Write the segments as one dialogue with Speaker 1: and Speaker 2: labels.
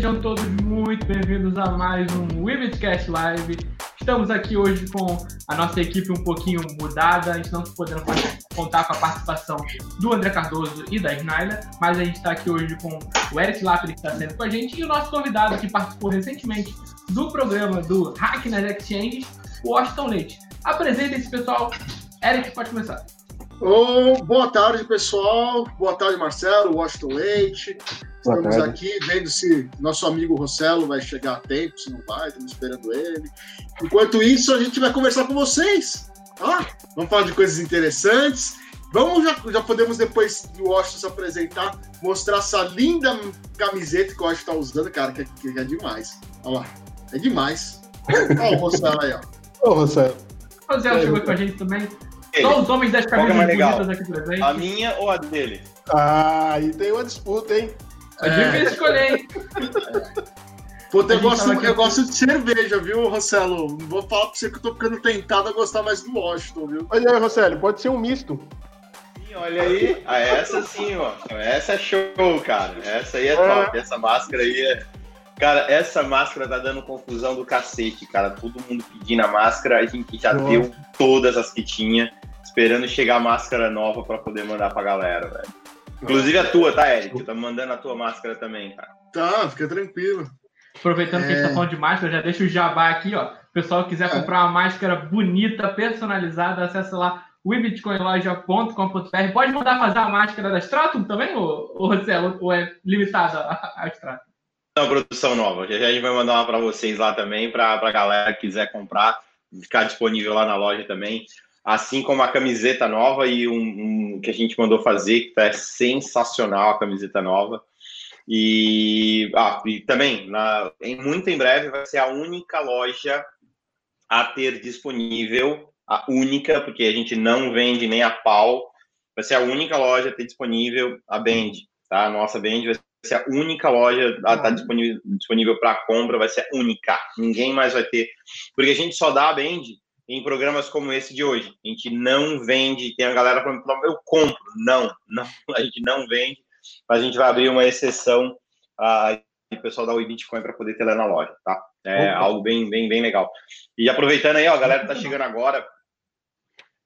Speaker 1: Sejam todos muito bem-vindos a mais um Webcast Live. Estamos aqui hoje com a nossa equipe um pouquinho mudada, a gente não podendo contar com a participação do André Cardoso e da Snaila, mas a gente está aqui hoje com o Eric Lapri, que está sempre com a gente, e o nosso convidado que participou recentemente do programa do Hack nas Exchanges, o Washington Leite. Apresenta esse pessoal. Eric, pode começar.
Speaker 2: Oh, boa tarde, pessoal. Boa tarde, Marcelo, Washington Leite. Estamos aqui vendo se nosso amigo Rossello vai chegar a tempo, se não vai, estamos esperando ele. Enquanto isso, a gente vai conversar com vocês. Ah, vamos falar de coisas interessantes. Vamos, já, já podemos, depois do Washington se apresentar, mostrar essa linda camiseta que o Washington está usando, cara, que é, que é demais. Olha lá, é demais. Olha o Rossello aí, ó.
Speaker 3: Ô, Rossello.
Speaker 1: O Rossello chegou com a gente também. Ele. Só os homens das camisas é bonitas aqui presentes.
Speaker 4: A minha ou a dele?
Speaker 3: Ah, aí tem uma disputa, hein?
Speaker 1: É difícil escolher, hein?
Speaker 2: Pô, eu gosto, eu gosto de cerveja, viu, Rossello? Não vou falar pra você que eu tô ficando tentado a gostar mais do Washington, viu?
Speaker 3: Olha aí, Rossello, pode ser um misto.
Speaker 4: Sim, olha aí. Ah, essa sim, ó. Essa é show, cara. Essa aí é, é. top. Essa máscara aí é. Cara, essa máscara tá dando confusão do cacete, cara. Todo mundo pedindo a máscara, a gente já Nossa. deu todas as que tinha esperando chegar a máscara nova para poder mandar pra galera, velho. Inclusive a tua, tá, Eric? Tá mandando a tua máscara também, cara.
Speaker 2: Tá, fica tranquilo.
Speaker 1: Aproveitando é... que a gente tá é. falando de máscara, já deixa o jabá aqui, ó. O pessoal quiser é. comprar uma máscara bonita, personalizada, acessa lá webitcoinloja.com.br. Pode mandar fazer a máscara da Stratum também, ou, ou, ou é limitada a, a Stratum?
Speaker 4: Não, produção nova. Já a gente vai mandar uma para vocês lá também, para a galera que quiser comprar, ficar disponível lá na loja também assim como a camiseta nova e um, um que a gente mandou fazer, que é sensacional a camiseta nova. E, ah, e também, na, em, muito em breve, vai ser a única loja a ter disponível, a única, porque a gente não vende nem a pau, vai ser a única loja a ter disponível a Band, tá? A nossa Band vai ser a única loja a estar tá disponível, disponível para compra, vai ser a única. Ninguém mais vai ter, porque a gente só dá a Band em programas como esse de hoje. A gente não vende, tem a galera falando, eu compro. Não, não, a gente não vende, mas a gente vai abrir uma exceção uh, o pessoal da Oi Bitcoin para poder ter lá na loja, tá? É Opa. algo bem, bem, bem legal. E aproveitando aí, ó, a galera tá chegando agora.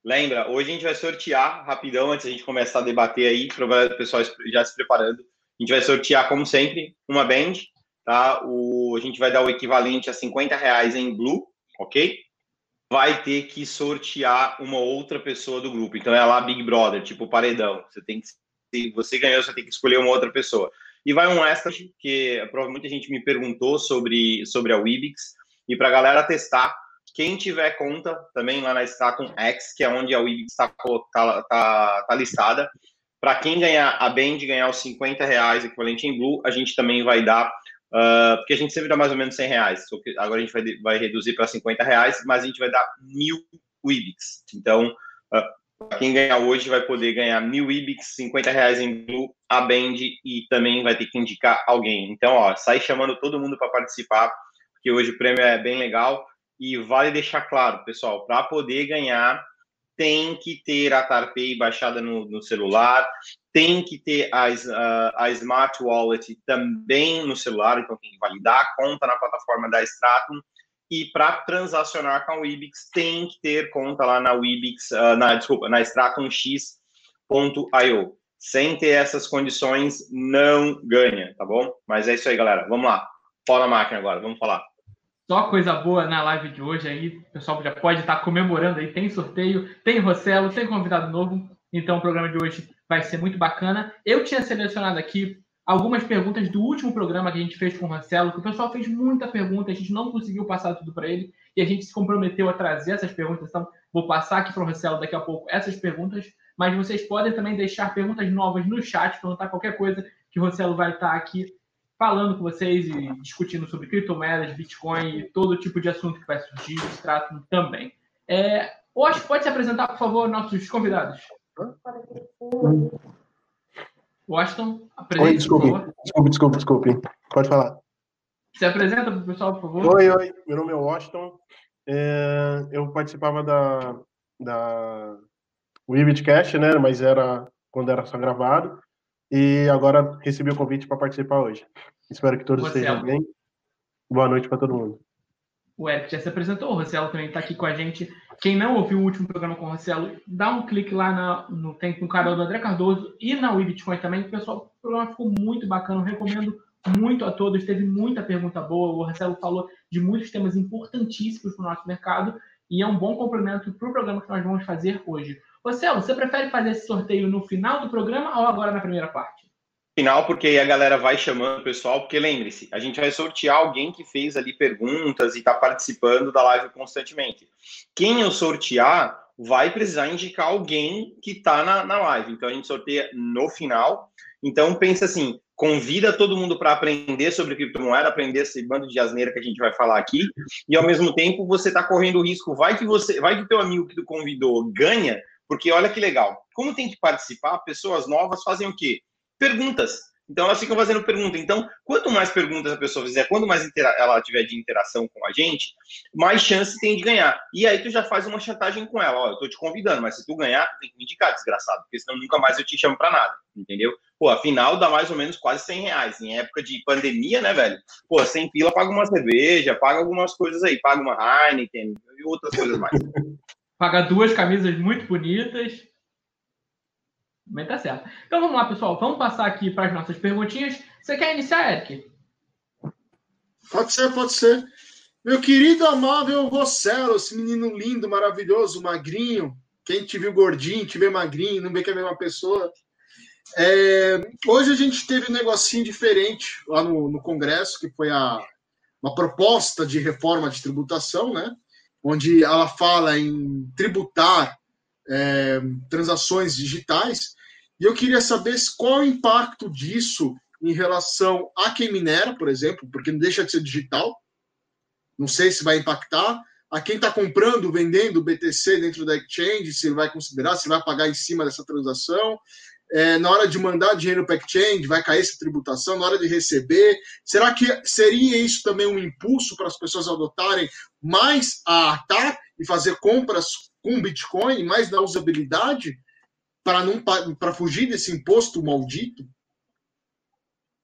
Speaker 4: Lembra, hoje a gente vai sortear rapidão, antes a gente começar a debater aí, para o pessoal já se preparando. A gente vai sortear, como sempre, uma band, tá? O, a gente vai dar o equivalente a 50 reais em Blue, ok? Vai ter que sortear uma outra pessoa do grupo. Então é lá Big Brother, tipo paredão. Você tem que se você ganhou, você tem que escolher uma outra pessoa. E vai um extra que provavelmente a gente me perguntou sobre sobre a Wibix e para a galera testar. Quem tiver conta também lá na Stratum X, que é onde a Wibix está tá, tá, tá listada, para quem ganhar a Band ganhar os 50 reais equivalente em Blue, a gente também vai dar Uh, porque a gente sempre dá mais ou menos 100 reais. Agora a gente vai, vai reduzir para 50 reais, mas a gente vai dar mil Wibix. Então, uh, quem ganhar hoje vai poder ganhar mil Wibix, 50 reais em Blue, a Band e também vai ter que indicar alguém. Então, ó, sai chamando todo mundo para participar, porque hoje o prêmio é bem legal. E vale deixar claro, pessoal, para poder ganhar tem que ter a Tarpay baixada no, no celular, tem que ter a, a, a, Smart Wallet também no celular, então tem que validar a conta na plataforma da Stratum. E para transacionar com a Wibix, tem que ter conta lá na Wibix, uh, na, desculpa, na stratumx.io. Sem ter essas condições, não ganha, tá bom? Mas é isso aí, galera. Vamos lá. Fora a máquina agora, vamos falar.
Speaker 1: Só coisa boa na live de hoje aí. O pessoal já pode estar comemorando aí. Tem sorteio, tem Rossello, tem convidado novo. Então o programa de hoje vai ser muito bacana. Eu tinha selecionado aqui algumas perguntas do último programa que a gente fez com o Rossello, que o pessoal fez muita pergunta, a gente não conseguiu passar tudo para ele e a gente se comprometeu a trazer essas perguntas. Então vou passar aqui para o Rossello daqui a pouco essas perguntas, mas vocês podem também deixar perguntas novas no chat, perguntar qualquer coisa que o Rossello vai estar aqui falando com vocês e discutindo sobre criptomoedas, Bitcoin e todo tipo de assunto que vai surgir, eles tratam também. É, hoje, pode se apresentar, por favor, nossos convidados. Washington,
Speaker 3: apresente, Oi, desculpe, desculpe, desculpe, desculpe. Pode falar.
Speaker 1: Se apresenta para o pessoal, por favor.
Speaker 3: Oi, oi. Meu nome é Washington. É, eu participava da, da Webcast, né? Mas era quando era só gravado. E agora recebi o convite para participar hoje. Espero que todos estejam bem. Boa noite para todo mundo.
Speaker 1: O Eric já se apresentou, o Rossello também está aqui com a gente. Quem não ouviu o último programa com o Rossello, dá um clique lá na, no, tem no canal do André Cardoso e na Bitcoin também. Pessoal, o programa ficou muito bacana, eu recomendo muito a todos. Teve muita pergunta boa. O Rossello falou de muitos temas importantíssimos para o nosso mercado e é um bom complemento para o programa que nós vamos fazer hoje. Rossello, você prefere fazer esse sorteio no final do programa ou agora na primeira parte?
Speaker 4: Final, porque aí a galera vai chamando o pessoal, porque lembre-se, a gente vai sortear alguém que fez ali perguntas e está participando da live constantemente. Quem eu sortear vai precisar indicar alguém que está na, na live. Então a gente sorteia no final. Então pensa assim, convida todo mundo para aprender sobre criptomoeda, aprender esse bando de asneira que a gente vai falar aqui, e ao mesmo tempo você está correndo o risco, vai que você, vai que teu amigo que tu convidou ganha, porque olha que legal. Como tem que participar, pessoas novas fazem o quê? Perguntas. Então elas ficam fazendo pergunta. Então, quanto mais perguntas a pessoa fizer, quanto mais ela tiver de interação com a gente, mais chance tem de ganhar. E aí tu já faz uma chantagem com ela. Ó, eu tô te convidando, mas se tu ganhar, tu tem que me indicar, desgraçado, porque senão nunca mais eu te chamo para nada, entendeu? Pô, afinal dá mais ou menos quase 100 reais. Em época de pandemia, né, velho? Pô, 100 pila paga uma cerveja, paga algumas coisas aí, paga uma Heineken e outras coisas mais.
Speaker 1: paga duas camisas muito bonitas. Mas tá certo. Então vamos lá, pessoal. Vamos passar aqui para as nossas perguntinhas. Você quer iniciar, Eric?
Speaker 2: Pode ser, pode ser. Meu querido amável Rossello, esse menino lindo, maravilhoso, magrinho. Quem te viu gordinho, te vê magrinho, não vê que é a mesma pessoa. É, hoje a gente teve um negocinho diferente lá no, no Congresso, que foi a, uma proposta de reforma de tributação, né? Onde ela fala em tributar é, transações digitais. E eu queria saber qual o impacto disso em relação a quem minera, por exemplo, porque não deixa de ser digital. Não sei se vai impactar. A quem está comprando, vendendo BTC dentro da exchange, se ele vai considerar, se vai pagar em cima dessa transação. É, na hora de mandar dinheiro para exchange, vai cair essa tributação, na hora de receber. Será que seria isso também um impulso para as pessoas adotarem mais a ATAR e fazer compras com Bitcoin, mais da usabilidade para não para fugir desse imposto maldito?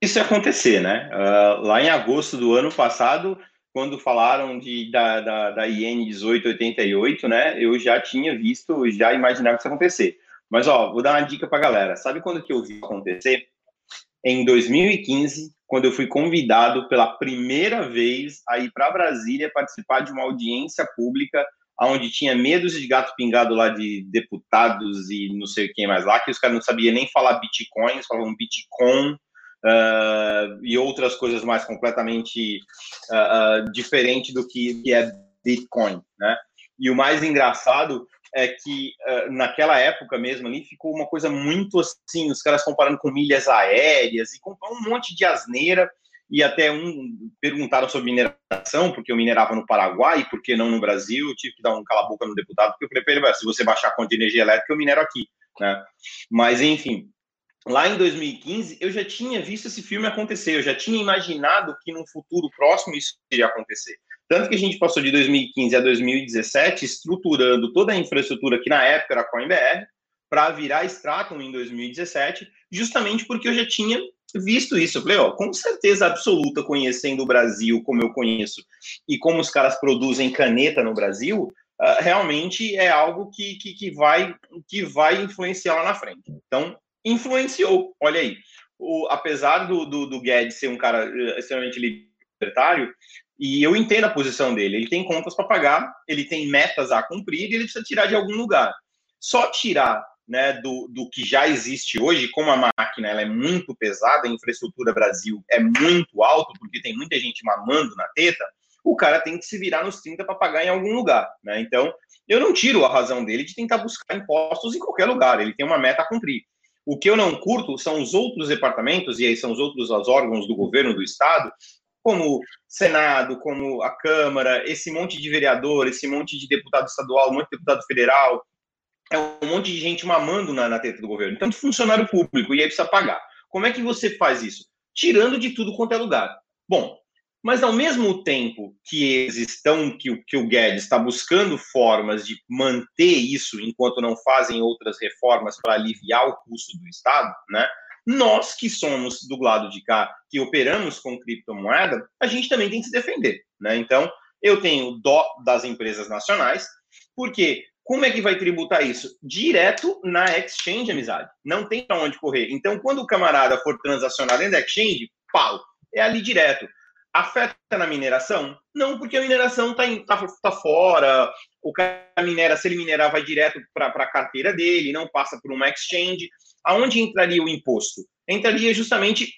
Speaker 4: Isso ia acontecer, né? Uh, lá em agosto do ano passado, quando falaram de, da, da, da IN 1888, né? Eu já tinha visto, já imaginava isso acontecer. Mas, ó, vou dar uma dica para galera. Sabe quando que eu vi acontecer? Em 2015, quando eu fui convidado pela primeira vez a ir para Brasília participar de uma audiência pública onde tinha medos de gato pingado lá de deputados e não sei quem mais lá, que os caras não sabiam nem falar Bitcoin, eles falavam Bitcoin uh, e outras coisas mais completamente uh, uh, diferente do que, que é Bitcoin, né? E o mais engraçado é que naquela época mesmo ali ficou uma coisa muito assim, os caras comparando com milhas aéreas e com um monte de asneira e até um perguntaram sobre mineração, porque eu minerava no Paraguai, por que não no Brasil? Eu tive que dar um cala-boca no deputado, porque eu falei para ele, se você baixar a conta de energia elétrica, eu minero aqui. Né? Mas, enfim, lá em 2015, eu já tinha visto esse filme acontecer, eu já tinha imaginado que num futuro próximo isso iria acontecer. Tanto que a gente passou de 2015 a 2017 estruturando toda a infraestrutura que na época era CoinBR, para virar Stratum em 2017, justamente porque eu já tinha visto isso. Eu falei, ó, com certeza absoluta, conhecendo o Brasil como eu conheço e como os caras produzem caneta no Brasil, uh, realmente é algo que, que, que, vai, que vai influenciar lá na frente. Então, influenciou, olha aí. O, apesar do, do, do Guedes ser um cara eh, extremamente libertário, e eu entendo a posição dele, ele tem contas para pagar, ele tem metas a cumprir e ele precisa tirar de algum lugar. Só tirar né, do, do que já existe hoje, como a máquina ela é muito pesada, a infraestrutura Brasil é muito alta, porque tem muita gente mamando na teta, o cara tem que se virar nos 30 para pagar em algum lugar. Né? Então, eu não tiro a razão dele de tentar buscar impostos em qualquer lugar, ele tem uma meta a cumprir. O que eu não curto são os outros departamentos, e aí são os outros os órgãos do governo do Estado, como Senado, como a Câmara, esse monte de vereador, esse monte de deputado estadual, um monte de deputado federal, é um monte de gente mamando na, na teta do governo. Então, funcionário público, e aí precisa pagar. Como é que você faz isso? Tirando de tudo quanto é lugar. Bom, mas ao mesmo tempo que eles estão, que, que o Guedes está buscando formas de manter isso enquanto não fazem outras reformas para aliviar o custo do Estado, né? Nós que somos do lado de cá, que operamos com criptomoeda, a gente também tem que se defender, né? Então, eu tenho dó das empresas nacionais, porque como é que vai tributar isso? Direto na exchange, amizade. Não tem para onde correr. Então, quando o camarada for transacionar dentro da exchange, pau, é ali direto. Afeta na mineração? Não, porque a mineração está tá, tá fora. O cara minera, se ele minerar, vai direto para a carteira dele, não passa por uma exchange. Aonde entraria o imposto? Entraria justamente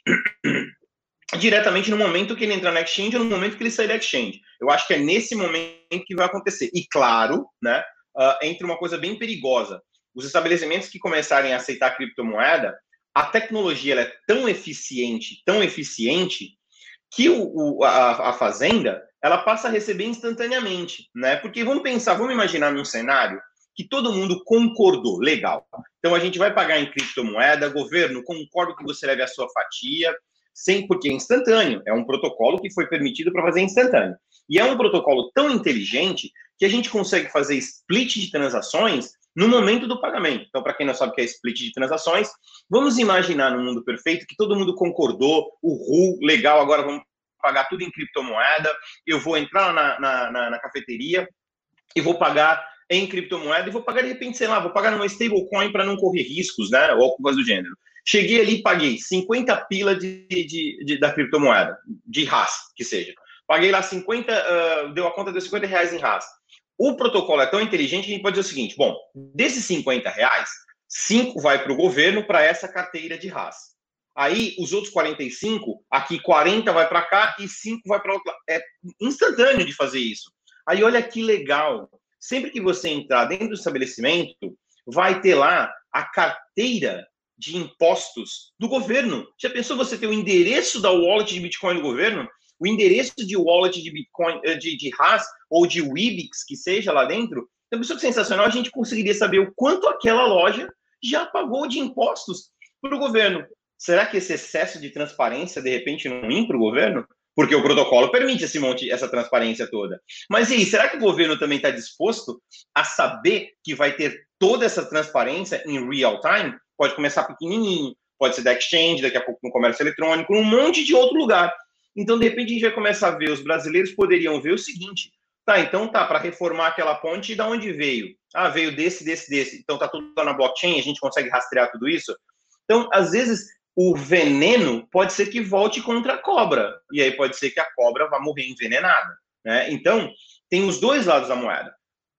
Speaker 4: diretamente no momento que ele entrar na exchange ou no momento que ele sair da exchange. Eu acho que é nesse momento que vai acontecer. E claro, né, uh, entre uma coisa bem perigosa. Os estabelecimentos que começarem a aceitar criptomoeda, a tecnologia é tão eficiente, tão eficiente, que o, o, a, a, fazenda ela passa a receber instantaneamente, né? Porque vamos pensar, vamos imaginar num cenário que todo mundo concordou, legal. Então a gente vai pagar em criptomoeda, governo, concordo que você leve a sua fatia, sem porque é instantâneo, é um protocolo que foi permitido para fazer instantâneo. E é um protocolo tão inteligente que a gente consegue fazer split de transações no momento do pagamento. Então, para quem não sabe o que é split de transações, vamos imaginar no mundo perfeito que todo mundo concordou, o RU, legal, agora vamos pagar tudo em criptomoeda, eu vou entrar na, na, na, na cafeteria e vou pagar em criptomoeda e vou pagar de repente, sei lá, vou pagar numa stablecoin para não correr riscos, né, ou coisa do gênero. Cheguei ali e paguei 50 pila de, de, de, da criptomoeda, de RAS, que seja. Paguei lá 50, uh, deu a conta de 50 reais em RAS. O protocolo é tão inteligente que a gente pode dizer o seguinte: bom, desses 50 reais, 5 vai para o governo para essa carteira de RAS. Aí, os outros 45, aqui 40 vai para cá e 5 vai para outra. É instantâneo de fazer isso. Aí, olha que legal. Sempre que você entrar dentro do estabelecimento, vai ter lá a carteira de impostos do governo. Já pensou você ter o endereço da wallet de Bitcoin do governo? O endereço de wallet de Bitcoin, eh, de, de Haas ou de Wibix, que seja lá dentro? Pensou que sensacional? A gente conseguiria saber o quanto aquela loja já pagou de impostos para o governo. Será que esse excesso de transparência, de repente, não vem para o governo? Porque o protocolo permite esse monte, essa transparência toda. Mas e aí, será que o governo também está disposto a saber que vai ter toda essa transparência em real time? pode começar pequenininho, pode ser da exchange, daqui a pouco no comércio eletrônico, um monte de outro lugar. Então, de repente, a gente vai começar a ver, os brasileiros poderiam ver o seguinte, tá, então tá, para reformar aquela ponte, da onde veio? Ah, veio desse, desse, desse. Então tá tudo na blockchain, a gente consegue rastrear tudo isso? Então, às vezes, o veneno pode ser que volte contra a cobra, e aí pode ser que a cobra vá morrer envenenada, né? Então, tem os dois lados da moeda.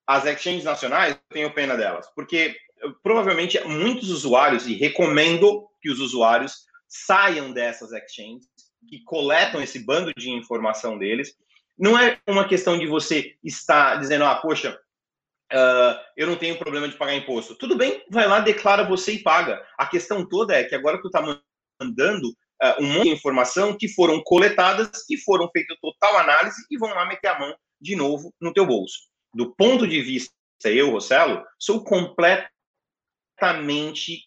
Speaker 4: As exchanges nacionais, eu tenho pena delas, porque provavelmente muitos usuários, e recomendo que os usuários saiam dessas exchanges, que coletam esse bando de informação deles. Não é uma questão de você estar dizendo, ah, poxa, uh, eu não tenho problema de pagar imposto. Tudo bem, vai lá, declara você e paga. A questão toda é que agora tu está mandando uh, um monte de informação que foram coletadas, que foram feitas total análise e vão lá meter a mão de novo no teu bolso. Do ponto de vista eu, Rossello, sou completamente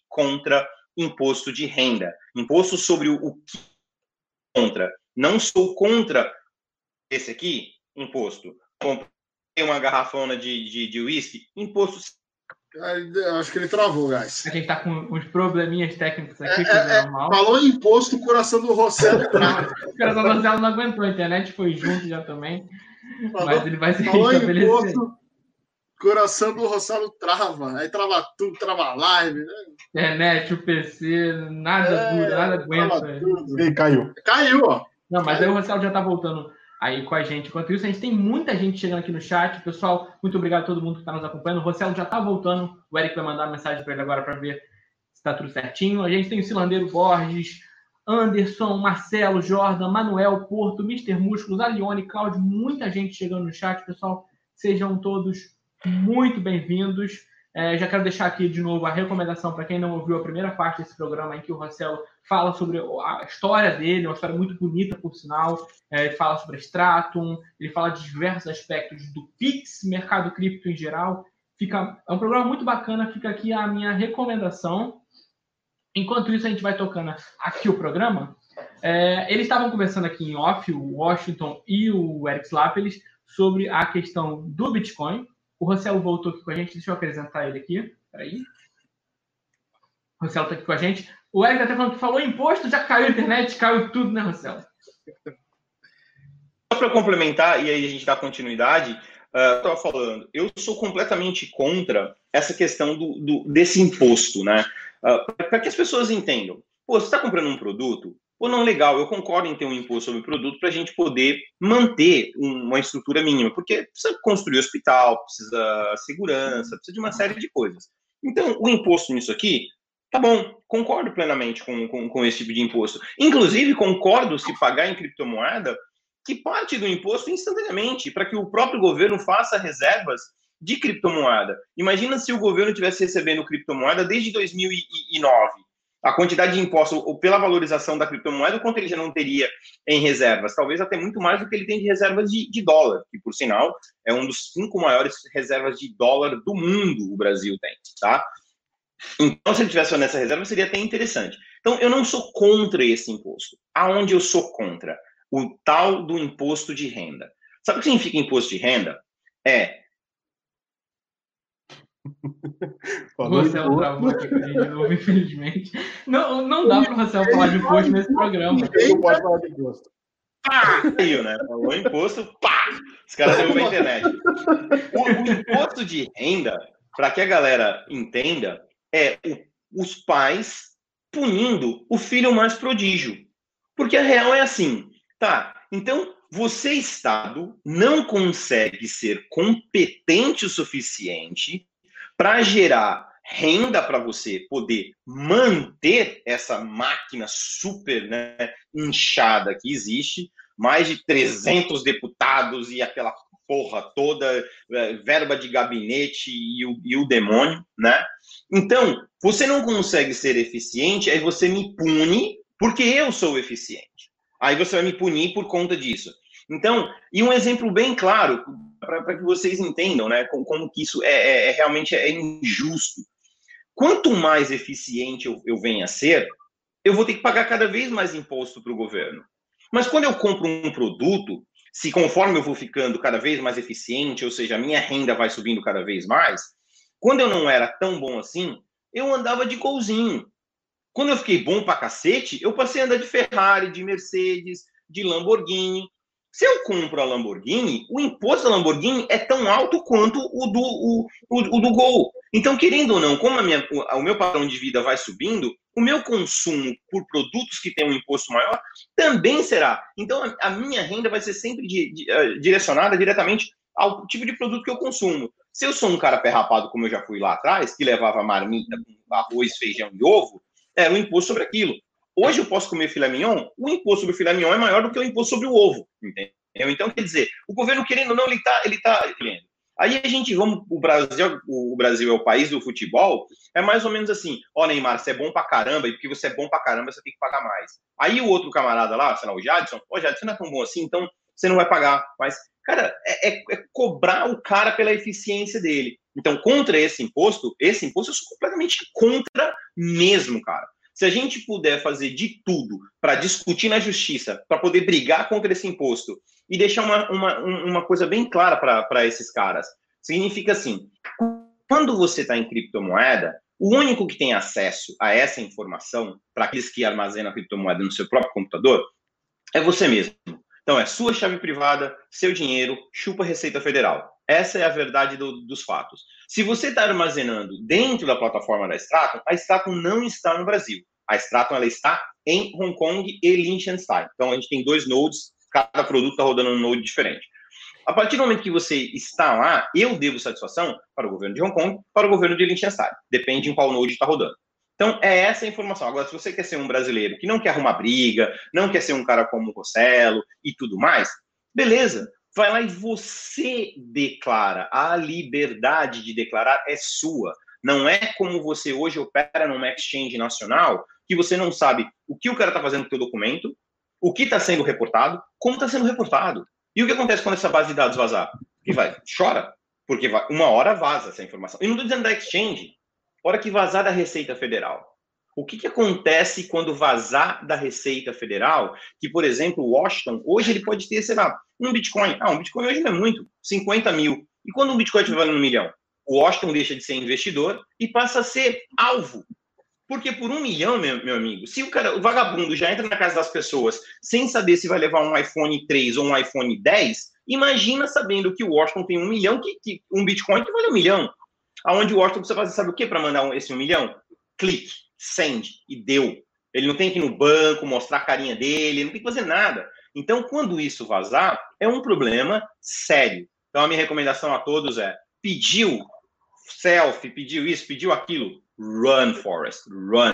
Speaker 4: contra imposto de renda. Imposto sobre o que contra. Não sou contra esse aqui, imposto. Comprei uma garrafona de, de, de whisky, imposto.
Speaker 2: Acho que ele travou, guys.
Speaker 1: A gente tá com uns probleminhas técnicos aqui.
Speaker 2: É, é, é, falou em imposto, o coração do Rossello
Speaker 1: trava. o coração do Rossello não aguentou, a internet foi junto já também. Falou, mas ele vai se
Speaker 2: falou restabelecer. Imposto, coração do Rossalo trava, aí trava tudo, trava live, né?
Speaker 1: Internet, o PC, nada é, dura, nada aguenta.
Speaker 3: E caiu.
Speaker 2: Caiu, ó.
Speaker 1: Não, mas aí o Rossalo já tá voltando aí com a gente. Enquanto isso, a gente tem muita gente chegando aqui no chat. Pessoal, muito obrigado a todo mundo que está nos acompanhando. O Rossalo já tá voltando. O Eric vai mandar uma mensagem para ele agora para ver se tá tudo certinho. A gente tem o Silandeiro Borges, Anderson, Marcelo, Jordan, Manuel, Porto, Mr. Músculos, Alione, Cláudio, muita gente chegando no chat, pessoal. Sejam todos muito bem-vindos. É, já quero deixar aqui de novo a recomendação para quem não ouviu a primeira parte desse programa, em que o Rossello fala sobre a história dele, uma história muito bonita, por sinal. É, ele fala sobre a Stratum, ele fala de diversos aspectos do Pix, mercado cripto em geral. Fica, é um programa muito bacana, fica aqui a minha recomendação. Enquanto isso, a gente vai tocando aqui o programa. É, eles estavam conversando aqui em off, o Washington e o Eric Slapeles, sobre a questão do Bitcoin, o Rossello voltou aqui com a gente, deixa eu apresentar ele aqui. Peraí. Marcelo está aqui com a gente. O Eric até falando que falou imposto, já caiu a internet, caiu tudo, né, Marcelo?
Speaker 4: Só para complementar, e aí a gente dá continuidade, uh, eu estava falando, eu sou completamente contra essa questão do, do desse imposto, né? Uh, para que as pessoas entendam. Pô, você está comprando um produto, ou não, legal, eu concordo em ter um imposto sobre o produto para a gente poder manter uma estrutura mínima, porque precisa construir hospital, precisa segurança, precisa de uma série de coisas. Então, o imposto nisso aqui, tá bom, concordo plenamente com, com, com esse tipo de imposto. Inclusive, concordo se pagar em criptomoeda, que parte do imposto instantaneamente, para que o próprio governo faça reservas de criptomoeda. Imagina se o governo tivesse recebendo criptomoeda desde 2009 a quantidade de impostos, ou pela valorização da criptomoeda, quanto ele já não teria em reservas? Talvez até muito mais do que ele tem de reservas de, de dólar, que, por sinal, é um dos cinco maiores reservas de dólar do mundo, o Brasil tem, tá? Então, se ele tivesse nessa reserva, seria até interessante. Então, eu não sou contra esse imposto. Aonde eu sou contra? O tal do imposto de renda. Sabe o que significa imposto de renda? É
Speaker 1: o Marcelo travou aqui com a gente de novo, infelizmente. Não, não dá para o Marcelo falar de imposto nesse programa. Não pode falar de imposto.
Speaker 4: Pá! Caiu, né? Falou imposto, pá! Os caras derrubam a internet. O, o, imposto de renda, para que a galera entenda, é o, os pais punindo o filho mais prodígio. Porque a real é assim, tá? Então, você, Estado, não consegue ser competente o suficiente para gerar renda para você poder manter essa máquina super né, inchada que existe, mais de 300 deputados e aquela porra toda, é, verba de gabinete e o, e o demônio, né? Então, você não consegue ser eficiente, aí você me pune porque eu sou eficiente. Aí você vai me punir por conta disso. Então, e um exemplo bem claro, para que vocês entendam, né, como, como que isso é, é, é, realmente é injusto. Quanto mais eficiente eu, eu venha a ser, eu vou ter que pagar cada vez mais imposto para o governo. Mas quando eu compro um produto, se conforme eu vou ficando cada vez mais eficiente, ou seja, a minha renda vai subindo cada vez mais, quando eu não era tão bom assim, eu andava de golzinho. Quando eu fiquei bom pra cacete, eu passei a andar de Ferrari, de Mercedes, de Lamborghini. Se eu compro a Lamborghini, o imposto da Lamborghini é tão alto quanto o do, o, o, o do Gol. Então, querendo ou não, como minha, o, meu padrão de vida vai subindo, o meu consumo por produtos que têm um imposto maior também será. Então, a, a minha renda vai ser sempre uh, direcionada diretamente ao tipo de produto que eu consumo. Se eu sou um cara perrapado, como eu já fui lá atrás, que levava marmita arroz, feijão e ovo, era um imposto sobre aquilo. Hoje eu posso comer filé mignon, o imposto sobre o filé mignon é maior do que o imposto sobre o ovo, entendeu? Então, quer dizer, o governo querendo ou não, ele está ele tá. Aí a gente, vamos, o Brasil, o Brasil é o país do futebol, é mais ou menos assim, ó oh, Neymar, você é bom pra caramba, e porque você é bom pra caramba, você tem que pagar mais. Aí o outro camarada lá, sei lá, o Jadson, ô oh, Jadson, você não é tão bom assim, então você não vai pagar. Mas, cara, é, é, é cobrar o cara pela eficiência dele. Então, contra esse imposto, esse imposto eu sou completamente contra mesmo, cara se a gente puder fazer de tudo para discutir na justiça, para poder brigar contra esse imposto e deixar uma, uma, uma coisa bem clara para esses caras, significa assim: quando você está em criptomoeda, o único que tem acesso a essa informação, para aqueles que armazenam a criptomoeda no seu próprio computador, é você mesmo. Então, é sua chave privada, seu dinheiro, chupa a Receita Federal. Essa é a verdade do, dos fatos. Se você está armazenando dentro da plataforma da Stratum, a Stratum não está no Brasil. A Stratum ela está em Hong Kong e Liechtenstein. Então a gente tem dois nodes, cada produto está rodando um node diferente. A partir do momento que você está lá, eu devo satisfação para o governo de Hong Kong, para o governo de Liechtenstein. Depende em qual node está rodando. Então, é essa a informação. Agora, se você quer ser um brasileiro que não quer arrumar briga, não quer ser um cara como o Rossello e tudo mais, beleza vai lá e você declara. A liberdade de declarar é sua. Não é como você hoje opera numa exchange nacional, que você não sabe o que o cara está fazendo com o seu documento, o que está sendo reportado, como está sendo reportado. E o que acontece quando essa base de dados vazar? E vai, chora, porque vai, uma hora vaza essa informação. E não estou dizendo da exchange, hora que vazar da Receita Federal. O que, que acontece quando vazar da Receita Federal? Que, por exemplo, o Washington, hoje ele pode ter, sei lá, um Bitcoin. Ah, um Bitcoin hoje não é muito, 50 mil. E quando um Bitcoin estiver valendo um milhão? O Washington deixa de ser investidor e passa a ser alvo. Porque por um milhão, meu, meu amigo, se o cara, o vagabundo já entra na casa das pessoas sem saber se vai levar um iPhone 3 ou um iPhone 10, imagina sabendo que o Washington tem um milhão, que, que um Bitcoin que vale um milhão. Aonde o Washington precisa fazer, sabe o que para mandar um, esse um milhão? Clique, send, e deu. Ele não tem que ir no banco, mostrar a carinha dele, não tem que fazer nada. Então, quando isso vazar, é um problema sério. Então, a minha recomendação a todos é: pediu selfie, pediu isso, pediu aquilo, Run, Forest, run.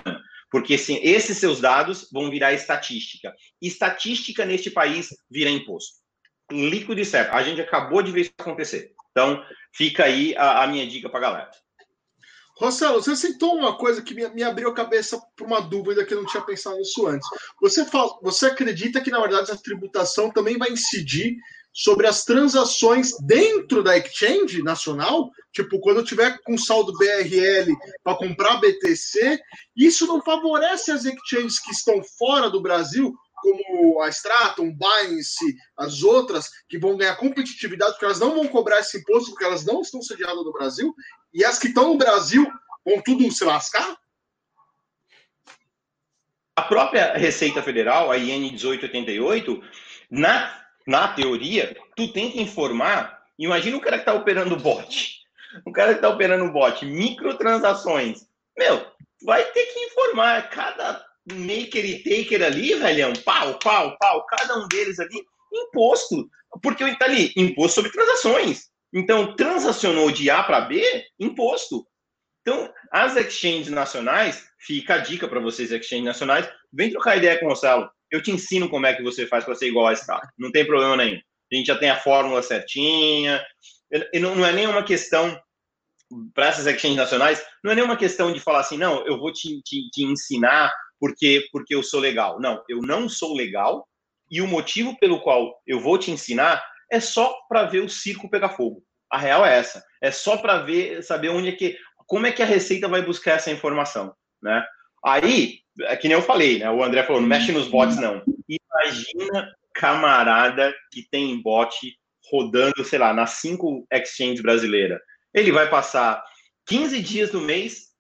Speaker 4: Porque sim, esses seus dados vão virar estatística. Estatística neste país vira imposto. Líquido e certo. A gente acabou de ver isso acontecer. Então, fica aí a, a minha dica para galera.
Speaker 2: Rossello, você citou uma coisa que me, me abriu a cabeça por uma dúvida que eu não tinha pensado nisso antes. Você, fala, você acredita que, na verdade, a tributação também vai incidir sobre as transações dentro da exchange nacional, tipo, quando eu tiver com saldo BRL para comprar BTC, isso não favorece as exchanges que estão fora do Brasil, como a Stratum, Binance, as outras, que vão ganhar competitividade, porque elas não vão cobrar esse imposto, porque elas não estão sediadas no Brasil, e as que estão no Brasil vão tudo se lascar?
Speaker 4: A própria Receita Federal, a IN 1888, na na teoria, tu tem que informar. Imagina o cara que está operando bot. O cara que está operando bot, microtransações. Meu, vai ter que informar cada maker e taker ali, velhão, pau, pau, pau, cada um deles ali, imposto. Porque está ali, imposto sobre transações. Então, transacionou de A para B, imposto. Então, as exchanges nacionais, fica a dica para vocês, exchanges nacionais, vem trocar ideia com o Marcelo eu te ensino como é que você faz para ser igual a cara. Não tem problema nenhum. A gente já tem a fórmula certinha. E não é nenhuma questão para essas exchanges nacionais, não é nenhuma questão de falar assim, não, eu vou te, te, te ensinar porque, porque eu sou legal. Não, eu não sou legal e o motivo pelo qual eu vou te ensinar é só para ver o circo pegar fogo. A real é essa. É só para ver, saber onde é que, como é que a Receita vai buscar essa informação, né? Aí, é que nem eu falei, né? O André falou, não mexe nos bots, não. Imagina camarada que tem bot rodando, sei lá, nas cinco exchanges brasileiras. Ele vai passar 15 dias no mês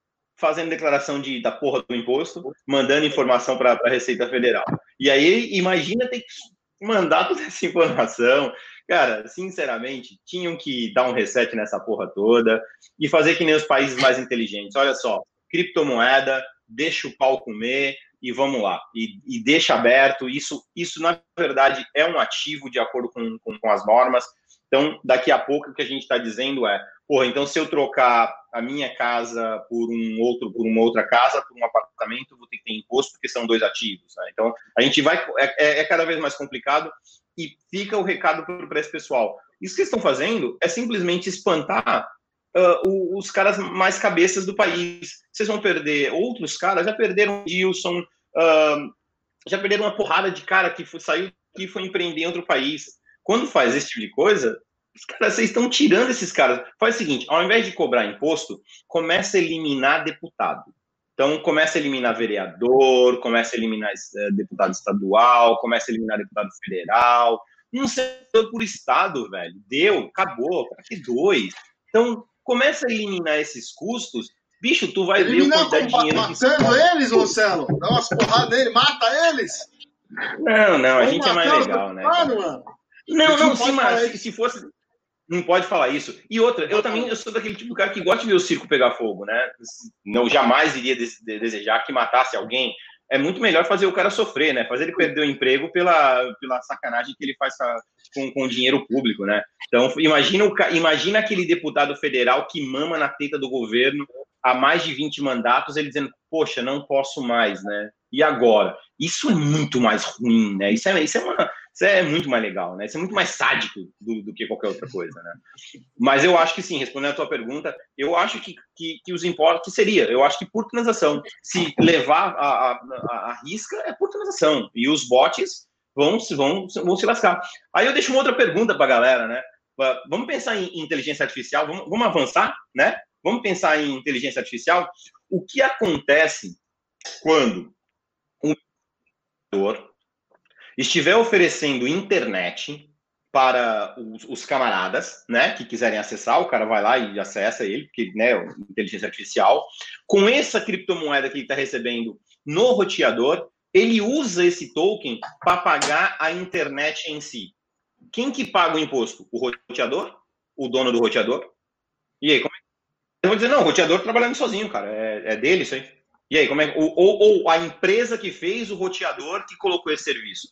Speaker 4: fazendo declaração de, da porra do imposto, mandando informação para a Receita Federal. E aí, imagina ter que mandar toda essa informação. Cara, sinceramente, tinham que dar um reset nessa porra toda e fazer que nem os países mais inteligentes. Olha só, criptomoeda, deixa o pau comer e vamos lá. E, e deixa aberto. Isso, isso, na verdade, é um ativo de acordo com, com, com as normas. Então, daqui a pouco, o que a gente está dizendo é, porra, então se eu trocar a minha casa por um outro, por uma outra casa, por um apartamento, vou ter que ter imposto porque são dois ativos. Né? Então, a gente vai, é, é, é cada vez mais complicado e fica o recado para esse pessoal. Isso que estão fazendo é simplesmente espantar uh, os caras mais cabeças do país. Vocês vão perder outros caras, já perderam o Dilson, uh, já perderam uma porrada de cara que foi, saiu e foi empreender em outro país. Quando faz esse tipo de coisa, os caras, vocês estão tirando esses caras. Faz o seguinte, ao invés de cobrar imposto, começa a eliminar deputado. Então, começa a eliminar vereador, começa a eliminar uh, deputado estadual, começa a eliminar deputado federal. Um senador por estado, velho. Deu, acabou. Para que dois? Então, começa a eliminar esses custos, bicho, tu vai Eliminar ver o quanto dinheiro
Speaker 2: matando que... eles, Marcelo. Dá umas porradas nele, mata eles.
Speaker 4: Não, não, a gente é mais legal, né? Mano, Não, não, sim, mas se fosse não pode falar isso. E outra, eu também eu sou daquele tipo de cara que gosta de ver o circo pegar fogo, né? Não jamais iria desejar que matasse alguém é muito melhor fazer o cara sofrer, né? Fazer ele perder o emprego pela, pela sacanagem que ele faz com, com dinheiro público, né? Então, imagina, o, imagina aquele deputado federal que mama na teta do governo há mais de 20 mandatos, ele dizendo, poxa, não posso mais, né? E agora? Isso é muito mais ruim, né? Isso é, isso é uma isso é muito mais legal, né? Isso é muito mais sádico do, do, que qualquer outra coisa, né? Mas eu acho que sim, respondendo a tua pergunta, eu acho que, que, que os impostos, seria, eu acho que por transação. Se levar a, a, a, risca, é por transação. E os bots vão, vão, vão se lascar. Aí eu deixo uma outra pergunta para a galera, né? Vamos pensar em inteligência artificial, vamos, vamos avançar, né? Vamos pensar em inteligência artificial. O que acontece quando um estiver oferecendo internet para os, os, camaradas, né, que quiserem acessar, o cara vai lá e acessa ele, porque, né, inteligência artificial. Com essa criptomoeda que ele está recebendo no roteador, ele usa esse token para pagar a internet em si. Quem que paga o imposto? O roteador? O dono do roteador? E aí, como é? Eu vou dizer, não, o roteador trabalhando sozinho, cara, é, é dele isso aí. E aí, como é? Ou, ou a empresa que fez o roteador que colocou esse serviço.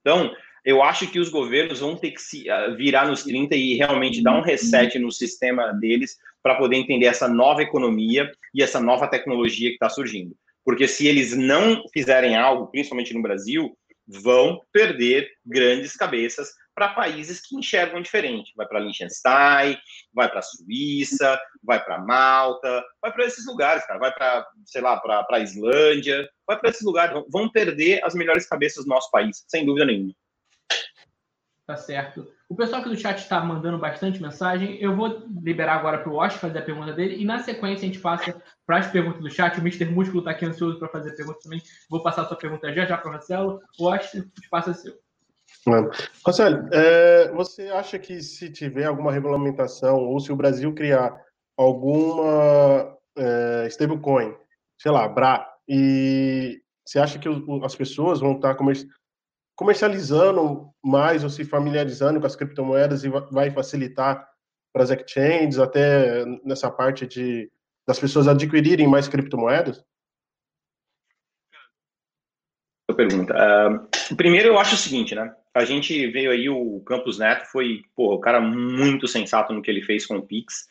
Speaker 4: Então, eu acho que os governos vão ter que se uh, virar nos 30 e realmente dar um reset no sistema deles para poder entender essa nova economia e essa nova tecnologia que está surgindo. Porque se eles não fizerem algo, principalmente no Brasil, vão perder grandes cabeças para países que enxergam diferente. Vai para Liechtenstein, vai para a Suíça, vai para Malta, vai para esses lugares, cara. Vai para, sei lá, para a Islândia, vai para esses lugares. Vão perder as melhores cabeças do nosso país, sem dúvida nenhuma.
Speaker 1: Tá certo. O pessoal aqui do chat está mandando bastante mensagem. Eu vou liberar agora para o Wash fazer a pergunta dele. E na sequência a gente passa para as perguntas do chat. O Mr. Músculo está aqui ansioso para fazer a pergunta também. Vou passar a sua pergunta já já para o Marcelo. Wash, o espaço é seu.
Speaker 3: Marcelo, é, você acha que se tiver alguma regulamentação ou se o Brasil criar alguma é, stablecoin, sei lá, BRA, e você acha que as pessoas vão estar comercializando mais ou se familiarizando com as criptomoedas e vai facilitar para as exchanges, até nessa parte de das pessoas adquirirem mais criptomoedas?
Speaker 4: Pergunta. Uh, primeiro, eu acho o seguinte, né? A gente veio aí, o Campos Neto foi, pô, o cara muito sensato no que ele fez com o Pix.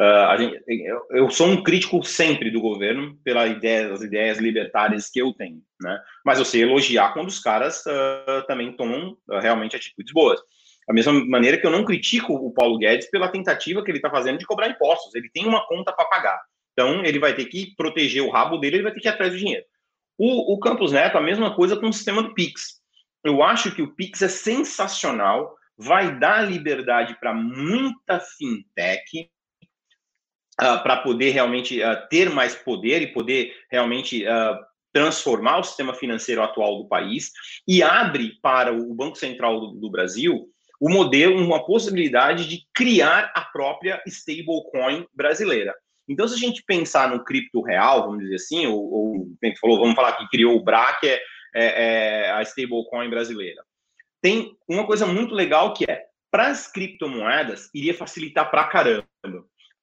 Speaker 4: Uh, gente, eu, eu, sou um crítico sempre do governo pela ideia, das ideias libertárias que eu tenho, né? Mas eu sei elogiar quando os caras uh, também tomam uh, realmente atitudes boas. Da mesma maneira que eu não critico o Paulo Guedes pela tentativa que ele está fazendo de cobrar impostos. Ele tem uma conta para pagar. Então, ele vai ter que proteger o rabo dele, ele vai ter que ir atrás do dinheiro. O, o Campos Neto, a mesma coisa com o sistema do Pix. Eu acho que o Pix é sensacional, vai dar liberdade para muita fintech, uh, para poder realmente uh, ter mais poder e poder realmente uh, transformar o sistema financeiro atual do país e abre para o Banco Central do, do Brasil o modelo, uma possibilidade de criar a própria stablecoin brasileira. Então, se a gente pensar no cripto real, vamos dizer assim, ou, ou falou, vamos falar que criou o BRA, que é, é, é a stablecoin brasileira. Tem uma coisa muito legal que é, para as criptomoedas, iria facilitar para caramba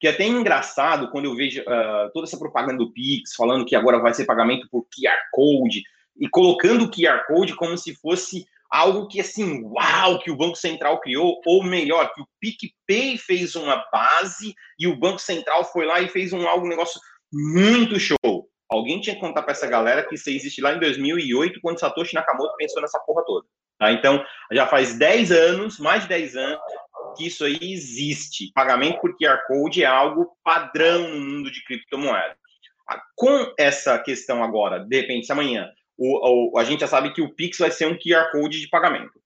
Speaker 4: que é até engraçado quando eu vejo uh, toda essa propaganda do Pix falando que agora vai ser pagamento por QR Code e colocando o QR Code como se fosse algo que assim, uau, que o Banco Central criou, ou melhor, que o PicPay fez uma base e o Banco Central foi lá e fez um algo um negócio muito show. Alguém tinha que contar para essa galera que isso existe lá em 2008, quando Satoshi Nakamoto pensou nessa porra toda. Tá? Então, já faz 10 anos, mais de 10 anos, que isso aí existe. Pagamento por QR Code é algo padrão no mundo de criptomoeda. Ah, com essa questão agora, de repente, se amanhã o, o, a gente já sabe que o Pix vai ser um QR Code de pagamento.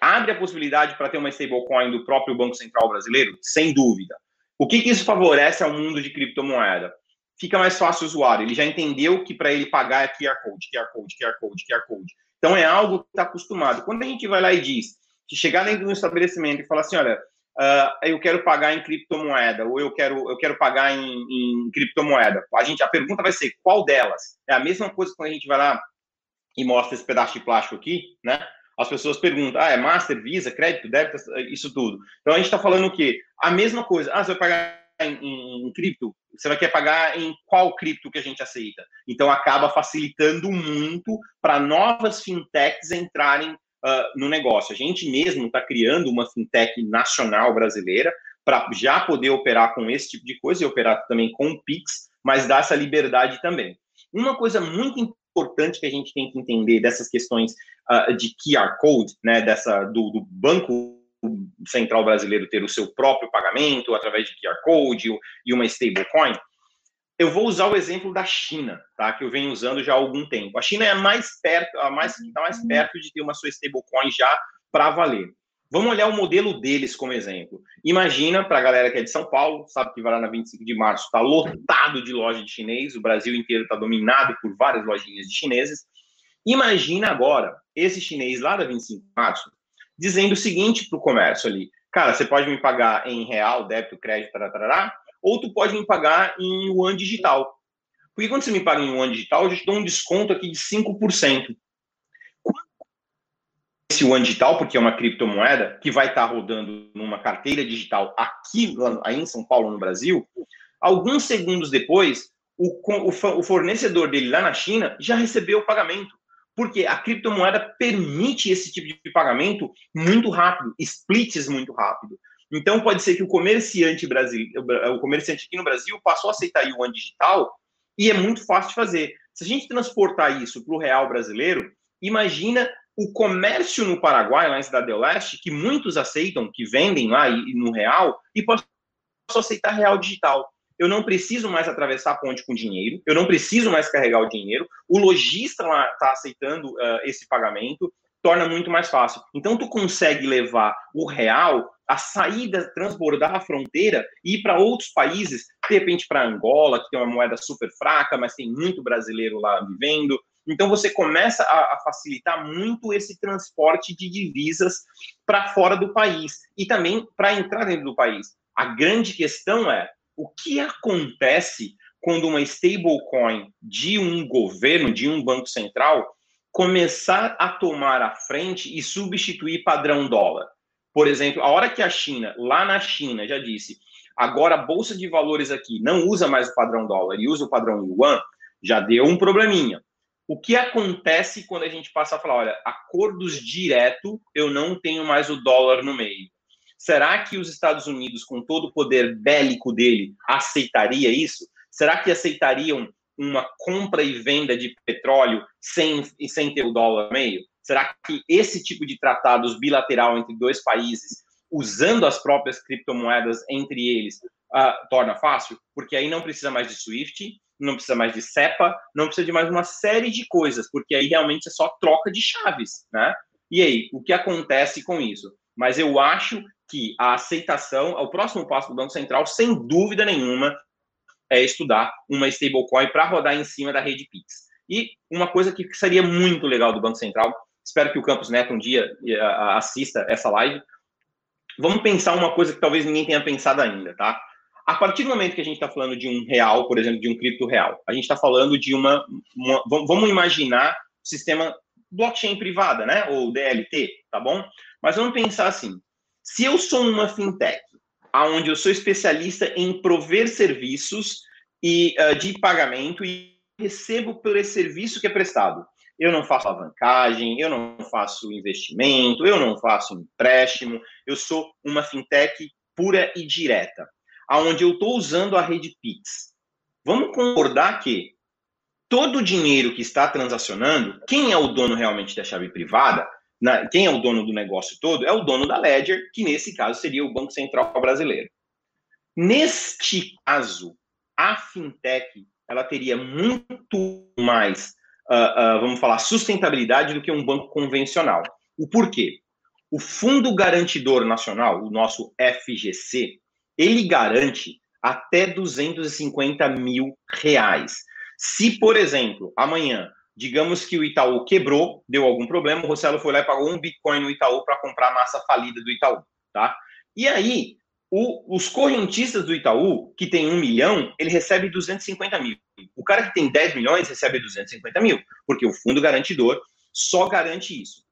Speaker 4: Abre a possibilidade para ter uma stablecoin do próprio Banco Central brasileiro? Sem dúvida. O que, que isso favorece ao mundo de criptomoeda? Fica mais fácil o usuário. Ele já entendeu que para ele pagar é QR Code, QR Code, QR Code, QR Code. Então é algo que está acostumado. Quando a gente vai lá e diz, se chegar dentro de um estabelecimento e falar assim, olha, uh, eu quero pagar em criptomoeda ou eu quero eu quero pagar em, em, criptomoeda, a gente a pergunta vai ser qual delas? É a mesma coisa quando a gente vai lá e mostra esse pedaço de plástico aqui, né? As pessoas perguntam, ah, é Master, Visa, crédito, débito, isso tudo. Então a gente está falando o quê? A mesma coisa. Ah, você vai pagar em, em, cripto, você vai querer pagar em qual cripto que a gente aceita. Então acaba facilitando muito para novas fintechs entrarem uh, no negócio. A gente mesmo está criando uma fintech nacional brasileira para já poder operar com esse tipo de coisa e operar também com o Pix, mas dar essa liberdade também. Uma coisa muito importante que a gente tem que entender dessas questões uh, de QR Code, né, dessa do, do banco central brasileiro ter o seu próprio pagamento através de QR Code e uma stablecoin, eu vou usar o exemplo da China, tá? Que eu venho usando já há algum tempo. A China é mais perto, a mais está mais perto de ter uma sua stablecoin já para valer. Vamos olhar o modelo deles como exemplo. Imagina, para a galera que é de São Paulo, sabe que vai lá na 25 de março, está lotado de loja de chinês, o Brasil inteiro está dominado por várias lojinhas de chineses. Imagina agora, esse chinês lá da 25 de março, dizendo o seguinte para o comércio ali: cara, você pode me pagar em real, débito, crédito, tarará, ou tu pode me pagar em yuan digital. Porque quando você me paga em yuan digital, eu te dou um desconto aqui de 5%. Esse yuan digital, porque é uma criptomoeda que vai estar rodando numa carteira digital aqui aí em São Paulo, no Brasil, alguns segundos depois, o, o fornecedor dele lá na China já recebeu o pagamento. Porque a criptomoeda permite esse tipo de pagamento muito rápido, splits muito rápido. Então pode ser que o comerciante o comerciante aqui no Brasil passou a aceitar yuan digital e é muito fácil de fazer. Se a gente transportar isso para o real brasileiro, imagina o comércio no Paraguai, lá em Cidade do Leste, que muitos aceitam, que vendem lá no real, e passou a aceitar real digital eu não preciso mais atravessar a ponte com dinheiro, eu não preciso mais carregar o dinheiro, o lojista está aceitando uh, esse pagamento, torna muito mais fácil. Então, tu consegue levar o real a saída, transbordar a fronteira e ir para outros países, de repente para Angola, que tem uma moeda super fraca, mas tem muito brasileiro lá vivendo. Então, você começa a, a facilitar muito esse transporte de divisas para fora do país e também para entrar dentro do país. A grande questão é o que acontece quando uma stablecoin de um governo, de um banco central, começar a tomar a frente e substituir padrão dólar? Por exemplo, a hora que a China, lá na China, já disse, agora a bolsa de valores aqui não usa mais o padrão dólar e usa o padrão yuan, já deu um probleminha. O que acontece quando a gente passa a falar, olha, acordos direto, eu não tenho mais o dólar no meio. Será que os Estados Unidos, com todo o poder bélico dele, aceitaria isso? Será que aceitariam uma compra e venda de petróleo sem, sem ter o dólar meio? Será que esse tipo de tratados bilateral entre dois países, usando as próprias criptomoedas entre eles, uh, torna fácil? Porque aí não precisa mais de SWIFT, não precisa mais de SEPA, não precisa de mais uma série de coisas, porque aí realmente é só troca de chaves, né? E aí, o que acontece com isso? Mas eu acho que a aceitação, o próximo passo do Banco Central, sem dúvida nenhuma, é estudar uma stablecoin para rodar em cima da rede Pix. E uma coisa que seria muito legal do Banco Central, espero que o Campus Neto um dia assista essa live. Vamos pensar uma coisa que talvez ninguém tenha pensado ainda, tá? A partir do momento que a gente está falando de um real, por exemplo, de um cripto real, a gente está falando de uma, uma, Vamos imaginar sistema blockchain privada, né? Ou DLT, tá bom? Mas vamos pensar assim: se eu sou uma fintech, onde eu sou especialista em prover serviços e uh, de pagamento e recebo por esse serviço que é prestado, eu não faço alavancagem, eu não faço investimento, eu não faço empréstimo, eu sou uma fintech pura e direta, aonde eu estou usando a rede Pix. Vamos concordar que todo o dinheiro que está transacionando, quem é o dono realmente da chave privada, na, quem é o dono do negócio todo? É o dono da Ledger, que nesse caso seria o Banco Central Brasileiro. Neste caso, a fintech ela teria muito mais, uh, uh, vamos falar, sustentabilidade do que um banco convencional. O porquê? O Fundo Garantidor Nacional, o nosso FGC, ele garante até 250 mil reais. Se, por exemplo, amanhã Digamos que o Itaú quebrou, deu algum problema, o Rossello foi lá e pagou um Bitcoin no Itaú para comprar a massa falida do Itaú, tá? E aí, o, os correntistas do Itaú, que tem um milhão, ele recebe 250 mil. O cara que tem 10 milhões recebe 250 mil, porque o fundo garantidor só garante isso.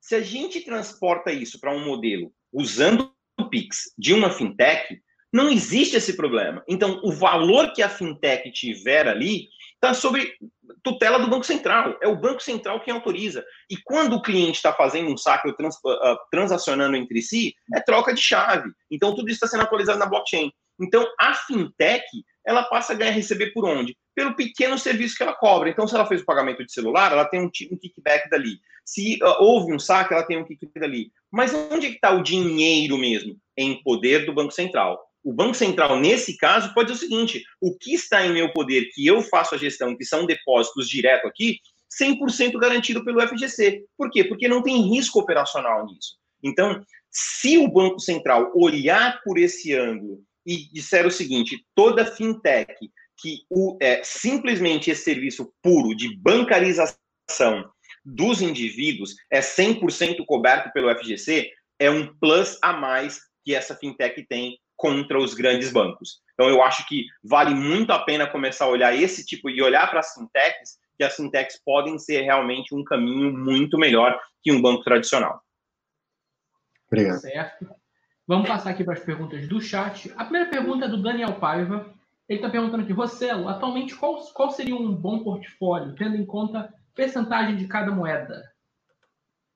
Speaker 4: Se a gente transporta isso para um modelo usando o Pix de uma fintech, não existe esse problema. Então, o valor que a fintech tiver ali está sobre tutela do Banco Central. É o Banco Central quem autoriza. E quando o cliente está fazendo um saque trans, uh, transacionando entre si, é troca de chave. Então, tudo isso está sendo atualizado na blockchain. Então, a fintech, ela passa a ganhar receber por onde? Pelo pequeno serviço que ela cobra. Então, se ela fez o pagamento de celular, ela tem um, um kickback dali. Se uh, houve um saque, ela tem um kickback dali. Mas onde é está o dinheiro mesmo? Em poder do Banco Central o Banco Central, nesse caso, pode dizer o seguinte: o que está em meu poder, que eu faço a gestão, que são depósitos direto aqui, 100% garantido pelo FGC. Por quê? Porque não tem risco operacional nisso. Então, se o Banco Central olhar por esse ângulo e disser o seguinte: toda fintech que o, é, simplesmente esse serviço puro de bancarização dos indivíduos é 100% coberto pelo FGC, é um plus a mais que essa fintech tem contra os grandes bancos. Então, eu acho que vale muito a pena começar a olhar esse tipo de olhar para as fintechs, que as fintechs podem ser realmente um caminho muito melhor que um banco tradicional.
Speaker 1: Obrigado. Certo. Vamos passar aqui para as perguntas do chat. A primeira pergunta é do Daniel Paiva. Ele está perguntando aqui, Rossello, atualmente qual, qual seria um bom portfólio, tendo em conta percentagem de cada moeda?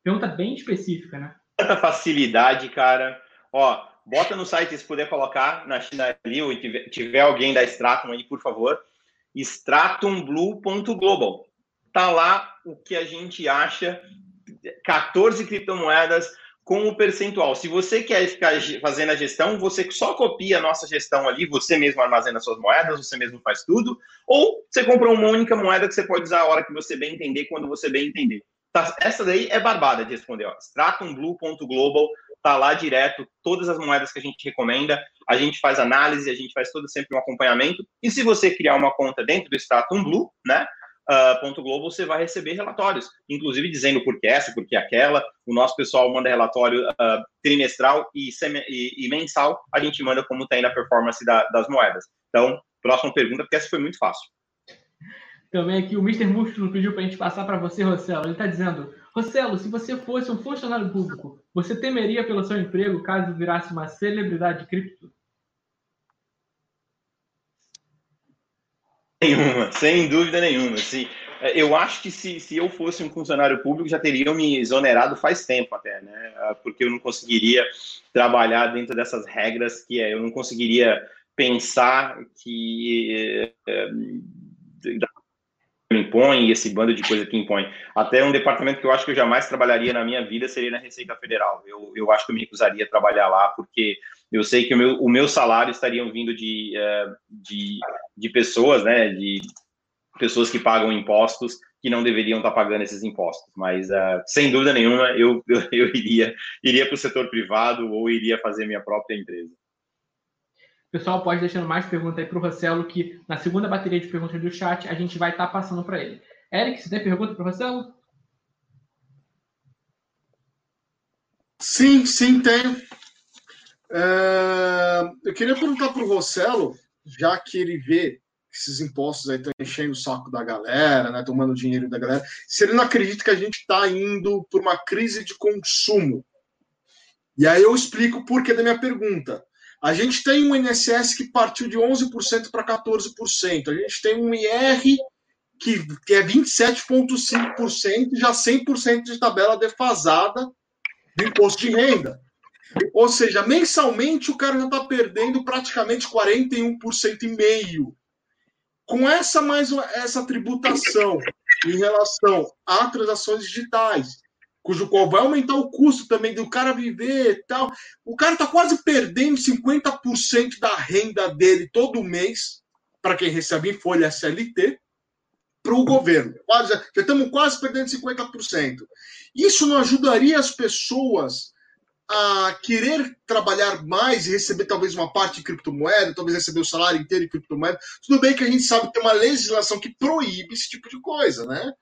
Speaker 1: Pergunta bem específica, né?
Speaker 4: Tanta facilidade, cara. Ó, bota no site se puder colocar na China ali, ou tiver, tiver alguém da Stratum aí, por favor. stratumblue.global. Tá lá o que a gente acha, 14 criptomoedas com o percentual. Se você quer ficar fazendo a gestão, você só copia a nossa gestão ali, você mesmo armazena suas moedas, você mesmo faz tudo, ou você compra uma única moeda que você pode usar a hora que você bem entender, quando você bem entender. Tá, essa daí é barbada de responder. Stratumblue.global tá lá direto, todas as moedas que a gente recomenda, a gente faz análise, a gente faz todo sempre um acompanhamento. E se você criar uma conta dentro do Stratum Blue, né, uh, ponto Globo, você vai receber relatórios, inclusive dizendo por que essa, por que aquela. O nosso pessoal manda relatório uh, trimestral e, e, e, mensal, a gente manda como está indo a performance da, das moedas. Então, próxima pergunta, porque essa foi muito fácil.
Speaker 1: Também aqui o Mr. Mustro pediu para a gente passar para você, Rossello. Ele está dizendo: Rossello, se você fosse um funcionário público, você temeria pelo seu emprego caso virasse uma celebridade cripto?
Speaker 4: Nenhuma, sem dúvida nenhuma. Se, eu acho que se, se eu fosse um funcionário público, já teriam me exonerado faz tempo até, né? Porque eu não conseguiria trabalhar dentro dessas regras que é, eu não conseguiria pensar que é, impõe e esse bando de coisa que impõe. Até um departamento que eu acho que eu jamais trabalharia na minha vida seria na Receita Federal. Eu, eu acho que eu me recusaria a trabalhar lá, porque eu sei que o meu, o meu salário estaria vindo de, eh, de, de pessoas, né, de pessoas que pagam impostos que não deveriam estar pagando esses impostos. Mas, uh, sem dúvida nenhuma, eu, eu, eu iria, iria para o setor privado ou iria fazer minha própria empresa.
Speaker 1: Pessoal, pode deixando mais perguntas aí para o Rossello, que na segunda bateria de perguntas do chat a gente vai estar tá passando para ele. Eric, você tem pergunta para o Rossello?
Speaker 2: Sim, sim, tenho. É... Eu queria perguntar para o Rossello, já que ele vê esses impostos aí estão enchendo o saco da galera, né, tomando dinheiro da galera, se ele não acredita que a gente está indo por uma crise de consumo. E aí eu explico o porquê da minha pergunta. A gente tem um INSS que partiu de 11% para 14%. A gente tem um IR que, que é 27,5%, já 100% de tabela defasada do imposto de renda. Ou seja, mensalmente o cara já está perdendo praticamente 41% e meio. Com essa mais essa tributação em relação a transações digitais, cujo qual vai aumentar o custo também do cara viver e tal. O cara está quase perdendo 50% da renda dele todo mês, para quem recebe em folha SLT, para o governo. Quase, já estamos quase perdendo 50%. Isso não ajudaria as pessoas a querer trabalhar mais e receber talvez uma parte de criptomoeda, talvez receber o salário inteiro em criptomoeda. Tudo bem que a gente sabe que tem uma legislação que proíbe esse tipo de coisa, né?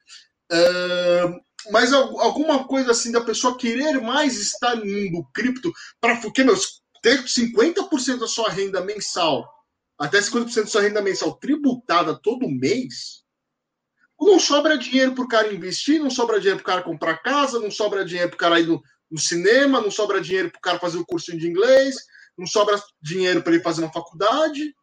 Speaker 2: Uh, mas alguma coisa assim da pessoa querer mais estar no mundo cripto para porque meus ter 50% da sua renda mensal, até 50% da sua renda mensal tributada todo mês, não sobra dinheiro para o cara investir, não sobra dinheiro para o cara comprar casa, não sobra dinheiro para o cara ir no, no, cinema, não sobra dinheiro para o cara fazer o curso de inglês, não sobra dinheiro para ele fazer uma faculdade.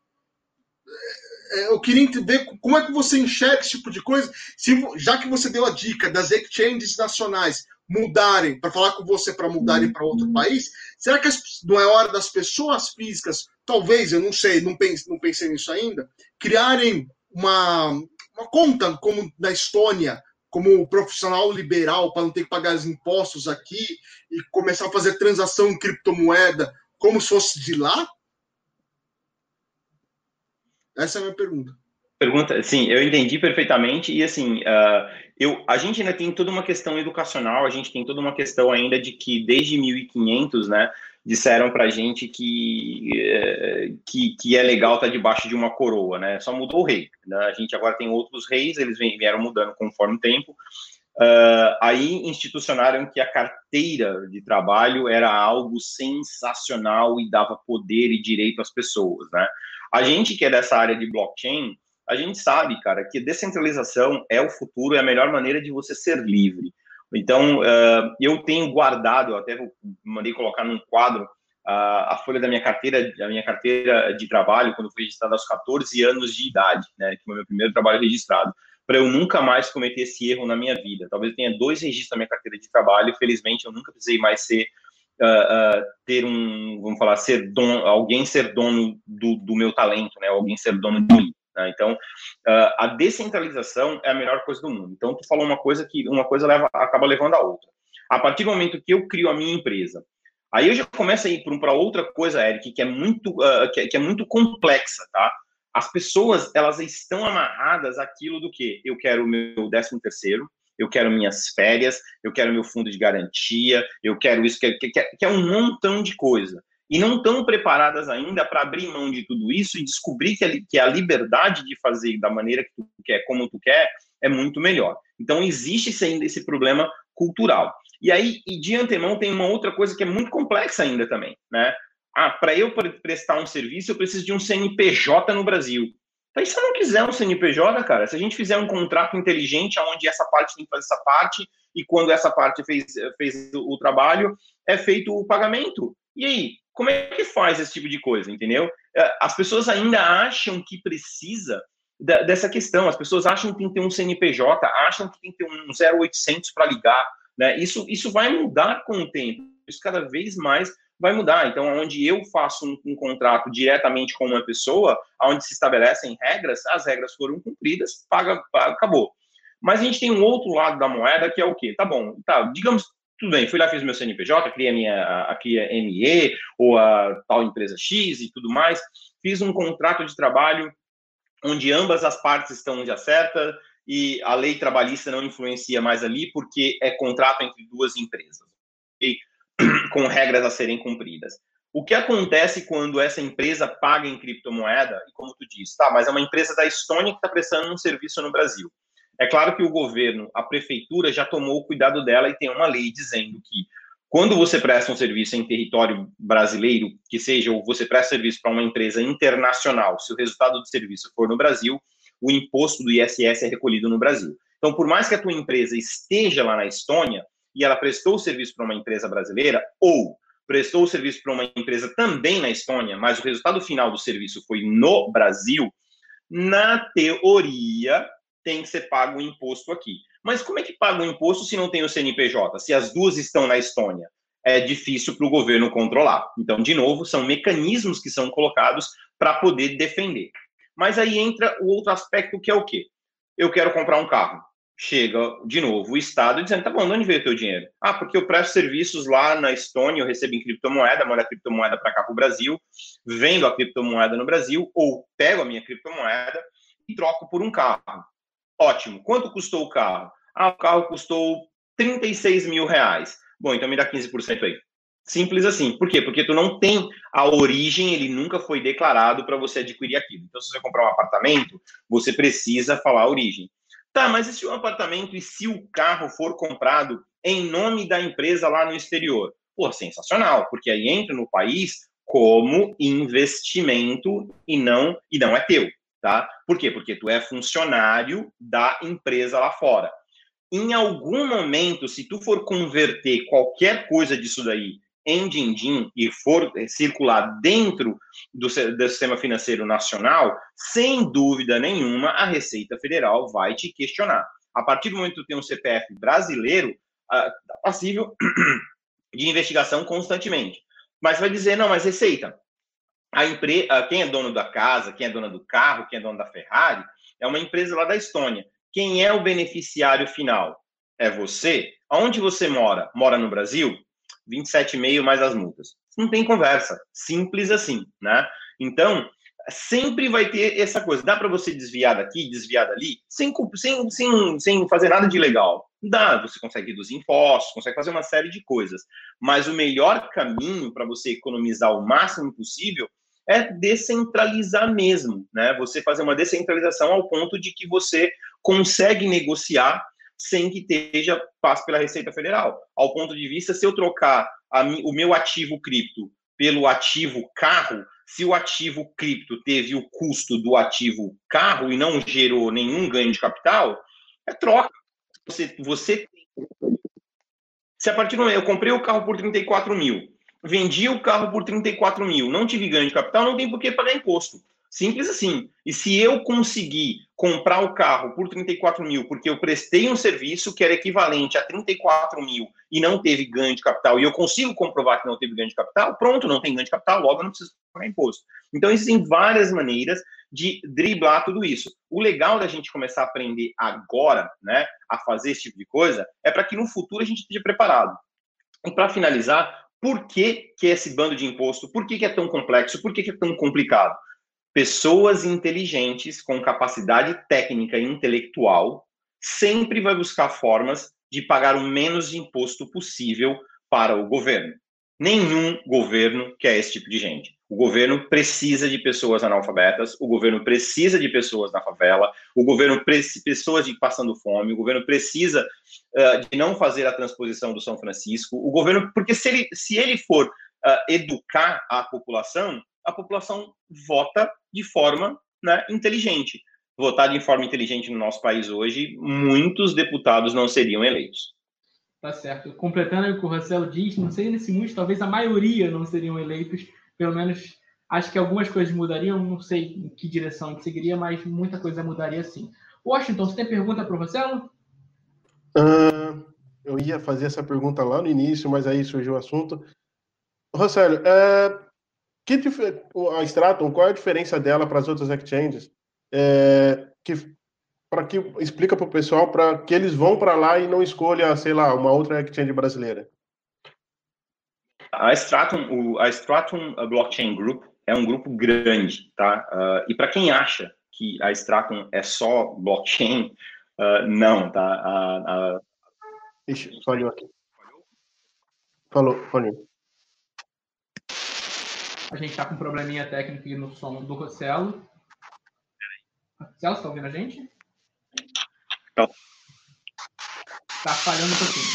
Speaker 2: É, eu queria entender como é que você enxerga esse tipo de coisa, se, já que você deu a dica das exchanges nacionais mudarem, para falar com você para mudarem para outro país, será que não é hora das pessoas físicas, talvez, eu não sei, não pensei, não pensei nisso ainda, criarem uma, uma conta como na Estônia, como profissional liberal, para não ter que pagar os impostos aqui e começar a fazer transação em criptomoeda como se fosse de lá? Essa é a minha pergunta.
Speaker 4: Pergunta, sim, eu entendi perfeitamente e assim, uh, eu, a gente ainda tem toda uma questão educacional, a gente tem toda uma questão ainda de que desde 1500, né, disseram para a gente que, uh, que, que é legal estar tá debaixo de uma coroa, né, só mudou o rei, né? a gente agora tem outros reis, eles vieram mudando conforme o tempo, Uh, aí institucionaram que a carteira de trabalho era algo sensacional e dava poder e direito às pessoas, né? A gente que é dessa área de blockchain, a gente sabe, cara, que descentralização é o futuro, é a melhor maneira de você ser livre. Então, uh, eu tenho guardado, eu até mandei colocar num quadro uh, a folha da minha carteira, a minha carteira de trabalho, quando fui registrado aos 14 anos de idade, né, que foi meu primeiro trabalho registrado, para eu nunca mais cometer esse erro na minha vida. Talvez eu tenha dois registros na minha carteira de trabalho, felizmente eu nunca precisei mais ser Uh, ter um, vamos falar, ser dono, alguém ser dono do, do meu talento, né? Alguém ser dono de mim. Né? Então, uh, a descentralização é a melhor coisa do mundo. Então, tu falou uma coisa que uma coisa leva, acaba levando a outra. A partir do momento que eu crio a minha empresa, aí eu já começo a ir para outra coisa, Eric, que é muito que, é, que, é, muito complexa, tá? As pessoas elas estão amarradas àquilo do que eu quero o meu décimo terceiro, eu quero minhas férias, eu quero meu fundo de garantia, eu quero isso, que, é um montão de coisa e não estão preparadas ainda para abrir mão de tudo isso e descobrir que a, que a liberdade de fazer da maneira que tu quer, como tu quer, é muito melhor. Então, existe ainda esse problema cultural. E aí, e de antemão, tem uma outra coisa que é muito complexa ainda também, né? Ah, para eu prestar um serviço, eu preciso de um CNPJ no Brasil. Então, se eu não quiser um CNPJ, cara, se a gente fizer um contrato inteligente, onde essa parte tem que fazer essa parte, e quando essa parte fez, fez o trabalho, é feito o pagamento. E aí, como é que faz esse tipo de coisa, entendeu? É, as pessoas ainda acham que precisa dessa questão, as pessoas acham que tem que ter um CNPJ, acham que tem que ter um 0800 para ligar, né? Isso, isso vai mudar com o tempo, isso cada vez mais vai mudar. Então, onde eu faço um, um contrato diretamente com uma pessoa, onde se estabelecem regras, as regras foram cumpridas, paga, paga, acabou. Mas a gente tem um outro lado da moeda que é o quê? Tá bom, tá, digamos tudo bem, fui lá, fiz meu CNPJ, criei a minha a, a ME ou a tal empresa X e tudo mais, fiz um contrato de trabalho onde ambas as partes estão de acerta e a lei trabalhista não influencia mais ali porque é contrato entre duas empresas, okay? com regras a serem cumpridas. O que acontece quando essa empresa paga em criptomoeda, e como tu disse, tá, mas é uma empresa da Estônia que está prestando um serviço no Brasil. É claro que o governo, a prefeitura, já tomou o cuidado dela e tem uma lei dizendo que quando você presta um serviço em território brasileiro, que seja, ou você presta serviço para uma empresa internacional, se o resultado do serviço for no Brasil, o imposto do ISS é recolhido no Brasil. Então, por mais que a tua empresa esteja lá na Estônia e ela prestou o serviço para uma empresa brasileira, ou prestou o serviço para uma empresa também na Estônia, mas o resultado final do serviço foi no Brasil, na teoria, tem que ser pago o imposto aqui. Mas como é que paga o imposto se não tem o CNPJ? Se as duas estão na Estônia? É difícil para o governo controlar. Então, de novo, são mecanismos que são colocados para poder defender. Mas aí entra o outro aspecto que é o quê? Eu quero comprar um carro. Chega, de novo, o Estado dizendo, tá bom, de onde veio o teu dinheiro? Ah, porque eu presto serviços lá na Estônia, eu recebo em criptomoeda, mando a criptomoeda para cá para o Brasil, vendo a criptomoeda no Brasil, ou pego a minha criptomoeda e troco por um carro. Ótimo. Quanto custou o carro? Ah, o carro custou 36 mil reais. Bom, então me dá 15% aí. Simples assim. Por quê? Porque tu não tem a origem, ele nunca foi declarado para você adquirir aquilo. Então, se você comprar um apartamento, você precisa falar a origem. Tá, mas e se o apartamento e se o carro for comprado em nome da empresa lá no exterior? Pô, sensacional, porque aí entra no país como investimento e não e não é teu tá? Por quê? Porque tu é funcionário da empresa lá fora. Em algum momento, se tu for converter qualquer coisa disso daí em din-din e for eh, circular dentro do, do, sistema financeiro nacional, sem dúvida nenhuma, a Receita Federal vai te questionar. A partir do momento que tem um CPF brasileiro, uh, passível de investigação constantemente. Mas vai dizer, não, mas Receita, a empresa, quem é dono da casa, quem é dono do carro, quem é dono da Ferrari, é uma empresa lá da Estônia. Quem é o beneficiário final? É você. Aonde você mora? Mora no Brasil? 27,5 mais as multas. Não tem conversa. Simples assim, né? Então, sempre vai ter essa coisa. Dá para você desviar daqui, desviar dali, sem, sem, sem, sem fazer nada de legal. Dá, você consegue reduzir impostos, consegue fazer uma série de coisas. Mas o melhor caminho para você economizar o máximo possível é descentralizar mesmo, né? Você fazer uma descentralização ao ponto de que você consegue negociar sem que esteja passe pela Receita Federal. Ao ponto de vista, se eu trocar a, o meu ativo cripto pelo ativo carro, se o ativo cripto teve o custo do ativo carro e não gerou nenhum ganho de capital, é troca. Você, você se a partir do momento eu comprei o carro por 34 mil, vendi o carro por 34 mil, não tive ganho de capital, não tem por que pagar imposto. Simples assim. E se eu conseguir comprar o carro por 34 mil porque eu prestei um serviço que era equivalente a 34 mil e não teve ganho de capital, e eu consigo comprovar que não teve ganho de capital, pronto, não tem ganho de capital, logo eu não preciso pagar imposto. Então, existem várias maneiras de driblar tudo isso. O legal da gente começar a aprender agora, né, a fazer esse tipo de coisa, é para que no futuro a gente esteja preparado. E para finalizar, por que, que é esse bando de imposto? Por que, que é tão complexo? Por que, que é tão complicado? Pessoas inteligentes com capacidade técnica e intelectual sempre vai buscar formas de pagar o menos de imposto possível para o governo. Nenhum governo quer esse tipo de gente. O governo precisa de pessoas analfabetas, o governo precisa de pessoas na favela, o governo precisa pessoas de passando fome, o governo precisa uh, de não fazer a transposição do São Francisco, o governo, porque se ele, se ele for uh, educar a população, a população vota de forma né, inteligente. Votar de forma inteligente no nosso país hoje, muitos deputados não seriam eleitos.
Speaker 1: Tá certo. Completando o que o Marcelo diz, não sei nesse muitos, talvez a maioria não seriam eleitos, pelo menos acho que algumas coisas mudariam, não sei em que direção que seguiria, mas muita coisa mudaria sim. Washington, você tem pergunta para o Marcelo?
Speaker 3: Uh, eu ia fazer essa pergunta lá no início, mas aí surgiu o assunto. Rosélio, é, que a Stratum, qual é a diferença dela para as outras exchanges? É, que para que explica para o pessoal para que eles vão para lá e não escolha, sei lá, uma outra exchange brasileira.
Speaker 4: A Stratum, o, a Stratum Blockchain Group é um grupo grande, tá? Uh, e para quem acha que a Stratum é só blockchain, uh, não, tá?
Speaker 3: A, a... Ixi, falhou aqui. Falou, falhou.
Speaker 1: A gente está com um probleminha técnico no som do Rossello. Rossello, está ouvindo a gente?
Speaker 4: Não.
Speaker 1: Está falhando um pouquinho.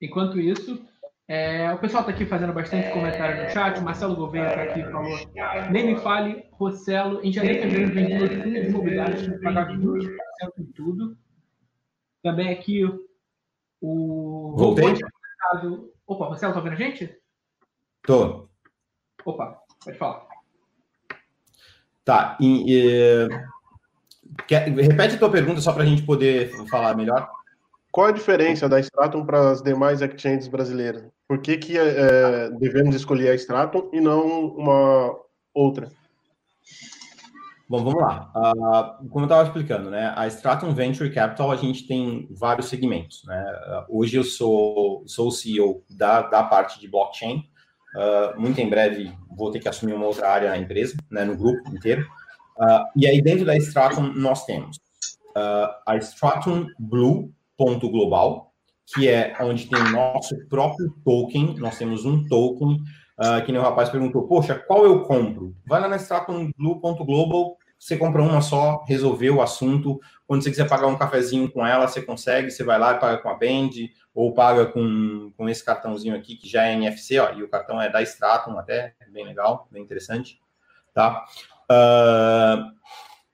Speaker 1: Enquanto isso, é, o pessoal está aqui fazendo bastante comentário no chat. O Marcelo Gouveia está aqui falou: nem me fale, Rossello, em janeiro fevereiro vendendo fundos de mobilidade, que pagar 20% em tudo. Também aqui o.
Speaker 5: Voltei
Speaker 1: caso. Opa, Marcelo, tá vendo a gente?
Speaker 5: Tô.
Speaker 1: Opa, pode falar.
Speaker 5: Tá. E, e... Quer... Repete a tua pergunta só para a gente poder falar melhor.
Speaker 3: Qual a diferença da Stratum para as demais exchanges brasileiras? Por que, que é, devemos escolher a Stratum e não uma outra?
Speaker 5: Bom, vamos lá. Uh, como eu estava explicando, né, a Stratum Venture Capital, a gente tem vários segmentos. Né? Uh, hoje eu sou, sou o CEO da, da parte de blockchain. Uh, muito em breve vou ter que assumir uma outra área na empresa, né, no grupo inteiro. e aí dentro da Stratum nós temos a Stratum Blue ponto global, que é onde tem o nosso próprio token. Nós temos um token Uh, que nem o rapaz perguntou, poxa, qual eu compro? Vai lá na stratumblue.global, você compra uma só, resolveu o assunto. Quando você quiser pagar um cafezinho com ela, você consegue, você vai lá e paga com a Band, ou paga com, com esse cartãozinho aqui, que já é NFC, ó, e o cartão é da Stratum até, é bem legal, bem interessante, tá? Uh,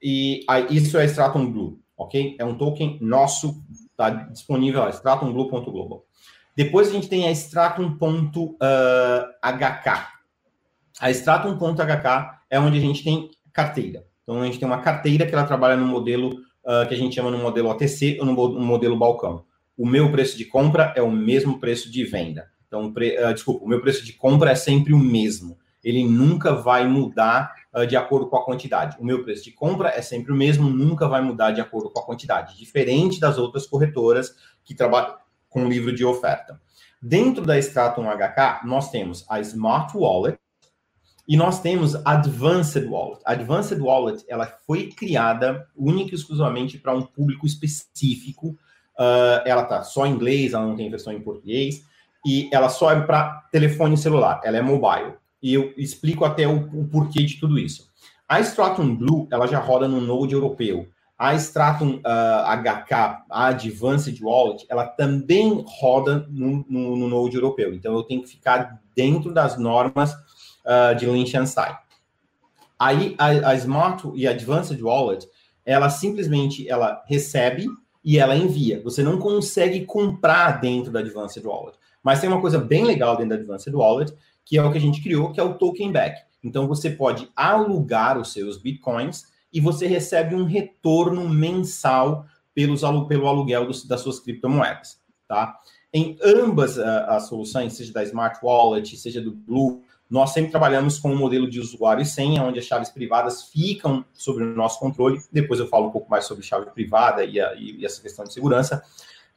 Speaker 5: e isso é Stratum Blue, ok? É um token nosso, tá disponível lá, stratumblue.global. Depois a gente tem a Stratum.hk. A Stratum.hk é onde a gente tem carteira. Então, a gente tem uma carteira que ela trabalha no modelo uh, que a gente chama no modelo OTC ou no, no, modelo balcão. O meu preço de compra é o mesmo preço de venda. Então, pre, uh, desculpa, o meu preço de compra é sempre o mesmo. Ele nunca vai mudar uh, de acordo com a quantidade. O meu preço de compra é sempre o mesmo, nunca vai mudar de acordo com a quantidade. Diferente das outras corretoras que trabalham com livro de oferta. Dentro da Stratum HK, nós temos a Smart Wallet, e nós temos Advanced Wallet. Advanced Wallet ela foi criada única e exclusivamente para um público específico. Uh, ela tá só em inglês, ela não tem versão em português e ela só é para telefone celular. Ela é mobile. E eu explico até o, o porquê de tudo isso.
Speaker 4: A Stratum Blue, ela já roda no Node europeu. A Stratum uh, ah, HK, a Advanced Wallet, ela também roda no, no, no, Node europeu. Então, eu tenho que ficar dentro das normas uh, de Liechtenstein. Aí, a, a Smart e a Advanced Wallet, ela simplesmente ela recebe e ela envia. Você não consegue comprar dentro da Advanced Wallet. Mas tem uma coisa bem legal dentro da Advanced Wallet, que é o que a gente criou, que é o token back. Então você pode alugar os seus bitcoins e você recebe um retorno mensal pelos, pelo aluguel dos, das suas criptomoedas, tá? Em ambas uh, as soluções, seja da Smart Wallet, seja do Blue, nós sempre trabalhamos com um modelo de usuário e senha, onde as chaves privadas ficam sob o nosso controle. Depois eu falo um pouco mais sobre chave privada e, a, e essa questão de segurança.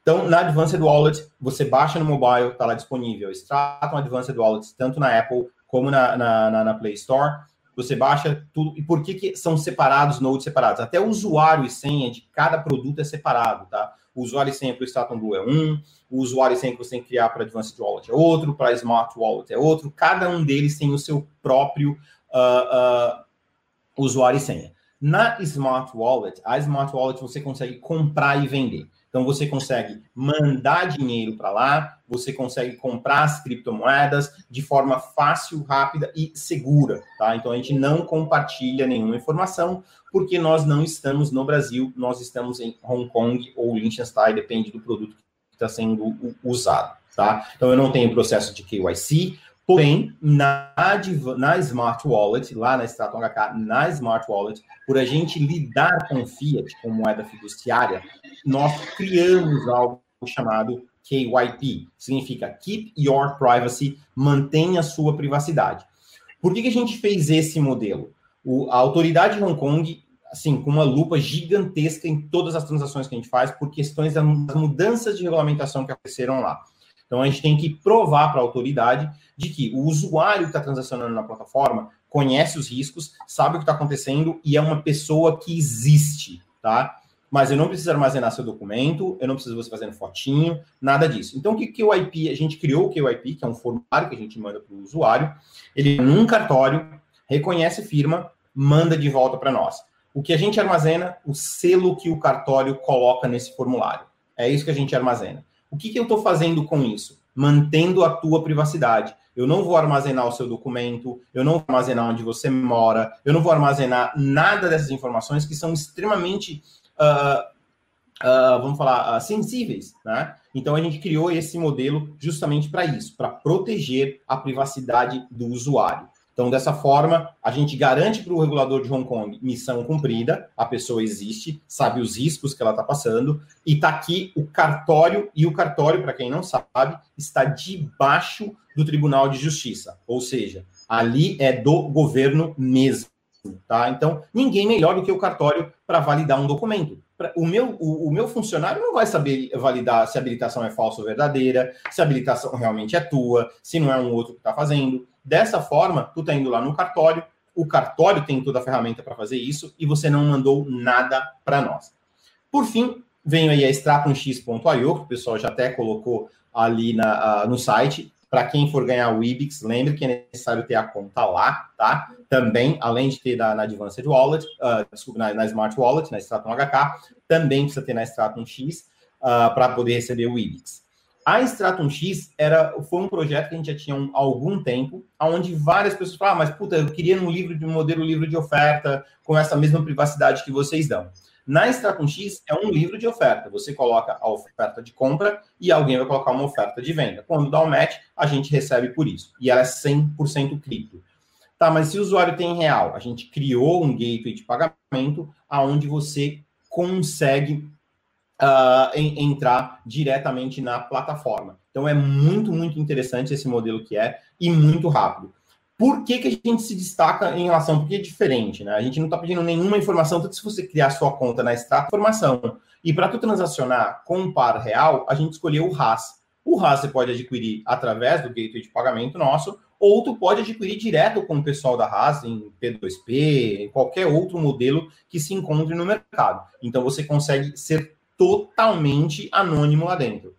Speaker 4: Então, na Advanced Wallet, você baixa no mobile, está lá disponível. Stratum Advanced Wallet, tanto na Apple como na, na, na, na Play Store. Você baixa tudo. E por que, que são separados, nodes separados? Até o usuário e senha de cada produto é separado, tá? O usuário senha para o Stratum Blue é um, o usuário senha que você tem que criar para Advanced Wallet é outro, para Smart Wallet é outro. Cada um deles tem o seu próprio uh, uh, usuário e senha. Na Smart Wallet, a Smart Wallet você consegue comprar e vender. Então você consegue mandar dinheiro para lá, você consegue comprar as criptomoedas de forma fácil, rápida e segura, tá? Então a gente não compartilha nenhuma informação porque nós não estamos no Brasil, nós estamos em Hong Kong ou Liechtenstein, depende do produto que está sendo usado, tá? Então eu não tenho processo de KYC, Porém, na, na Smart Wallet, lá na Stratum HK, na Smart Wallet, por a gente lidar com Fiat, com moeda fiduciária, nós criamos algo chamado KYP, significa Keep Your Privacy, mantenha sua privacidade. Por que, que a gente fez esse modelo? O, a autoridade de Hong Kong, assim, com uma lupa gigantesca em todas as transações que a gente faz, por questões das mudanças de regulamentação que aconteceram lá. Então, a gente tem que provar para a autoridade de que o usuário que está transacionando na plataforma conhece os riscos, sabe o que está acontecendo e é uma pessoa que existe, tá? Mas eu não preciso armazenar seu documento, eu não preciso você fazendo fotinho, nada disso. Então, o que, o IP, a gente criou o QIP, que é um formulário que a gente manda para o usuário, ele num cartório, reconhece firma, manda de volta para nós. O que a gente armazena, o selo que o cartório coloca nesse formulário. É isso que a gente armazena. O que, que eu estou fazendo com isso? Mantendo a tua privacidade. Eu não vou armazenar o seu documento, eu não vou armazenar onde você mora, eu não vou armazenar nada dessas informações que são extremamente, uh, vamos falar, uh, sensíveis, né? Então a gente criou esse modelo justamente para isso, para proteger a privacidade do usuário. Então, dessa forma, a gente garante para o regulador de Hong Kong missão cumprida, a pessoa existe, sabe os riscos que ela está passando, e está aqui o cartório, e o cartório, para quem não sabe, está debaixo do Tribunal de Justiça, ou seja, ali é do governo mesmo. Tá? Então, ninguém melhor do que o cartório para validar um documento. O meu, o, o, meu funcionário não vai saber validar se a habilitação é falsa ou verdadeira, se a habilitação realmente é tua, se não é um outro que está fazendo. Dessa forma, tu tá indo lá no cartório, o cartório tem toda a ferramenta para fazer isso e você não mandou nada para nós. Por fim, venho aí a stratumx.io, que o pessoal já até colocou ali na, no site. Para quem for ganhar o IBIX, lembre que é necessário ter a conta lá, tá? Também, além de ter na, na Advanced Wallet, uh, desculpa, na, na, Smart Wallet, na Stratum HK, também precisa ter na Stratum X uh, para poder receber o IBIX. A Stratum X era, foi um projeto que a gente já tinha há algum tempo, onde várias pessoas falavam, ah, mas puta, eu queria um livro de um modelo livro de oferta com essa mesma privacidade que vocês dão. Na Stratum X é um livro de oferta. Você coloca a oferta de compra e alguém vai colocar uma oferta de venda. Quando dá o um match, a gente recebe por isso. E ela é 100% cripto. Tá, mas se o usuário tem real, a gente criou um gateway de pagamento aonde você consegue uh, em, entrar diretamente na plataforma. Então é muito, muito interessante esse modelo que é e muito rápido. Por que, que a gente se destaca em relação? Porque é diferente, né? A gente não está pedindo nenhuma informação, tanto se você criar sua conta na Extrato, informação. E para tu transacionar com um par real, a gente escolheu o RAS. O RAS você pode adquirir através do gateway de pagamento nosso, ou tu pode adquirir direto com o pessoal da RAS em P2P, em qualquer outro modelo que se encontre no mercado. Então você consegue ser totalmente anônimo lá dentro.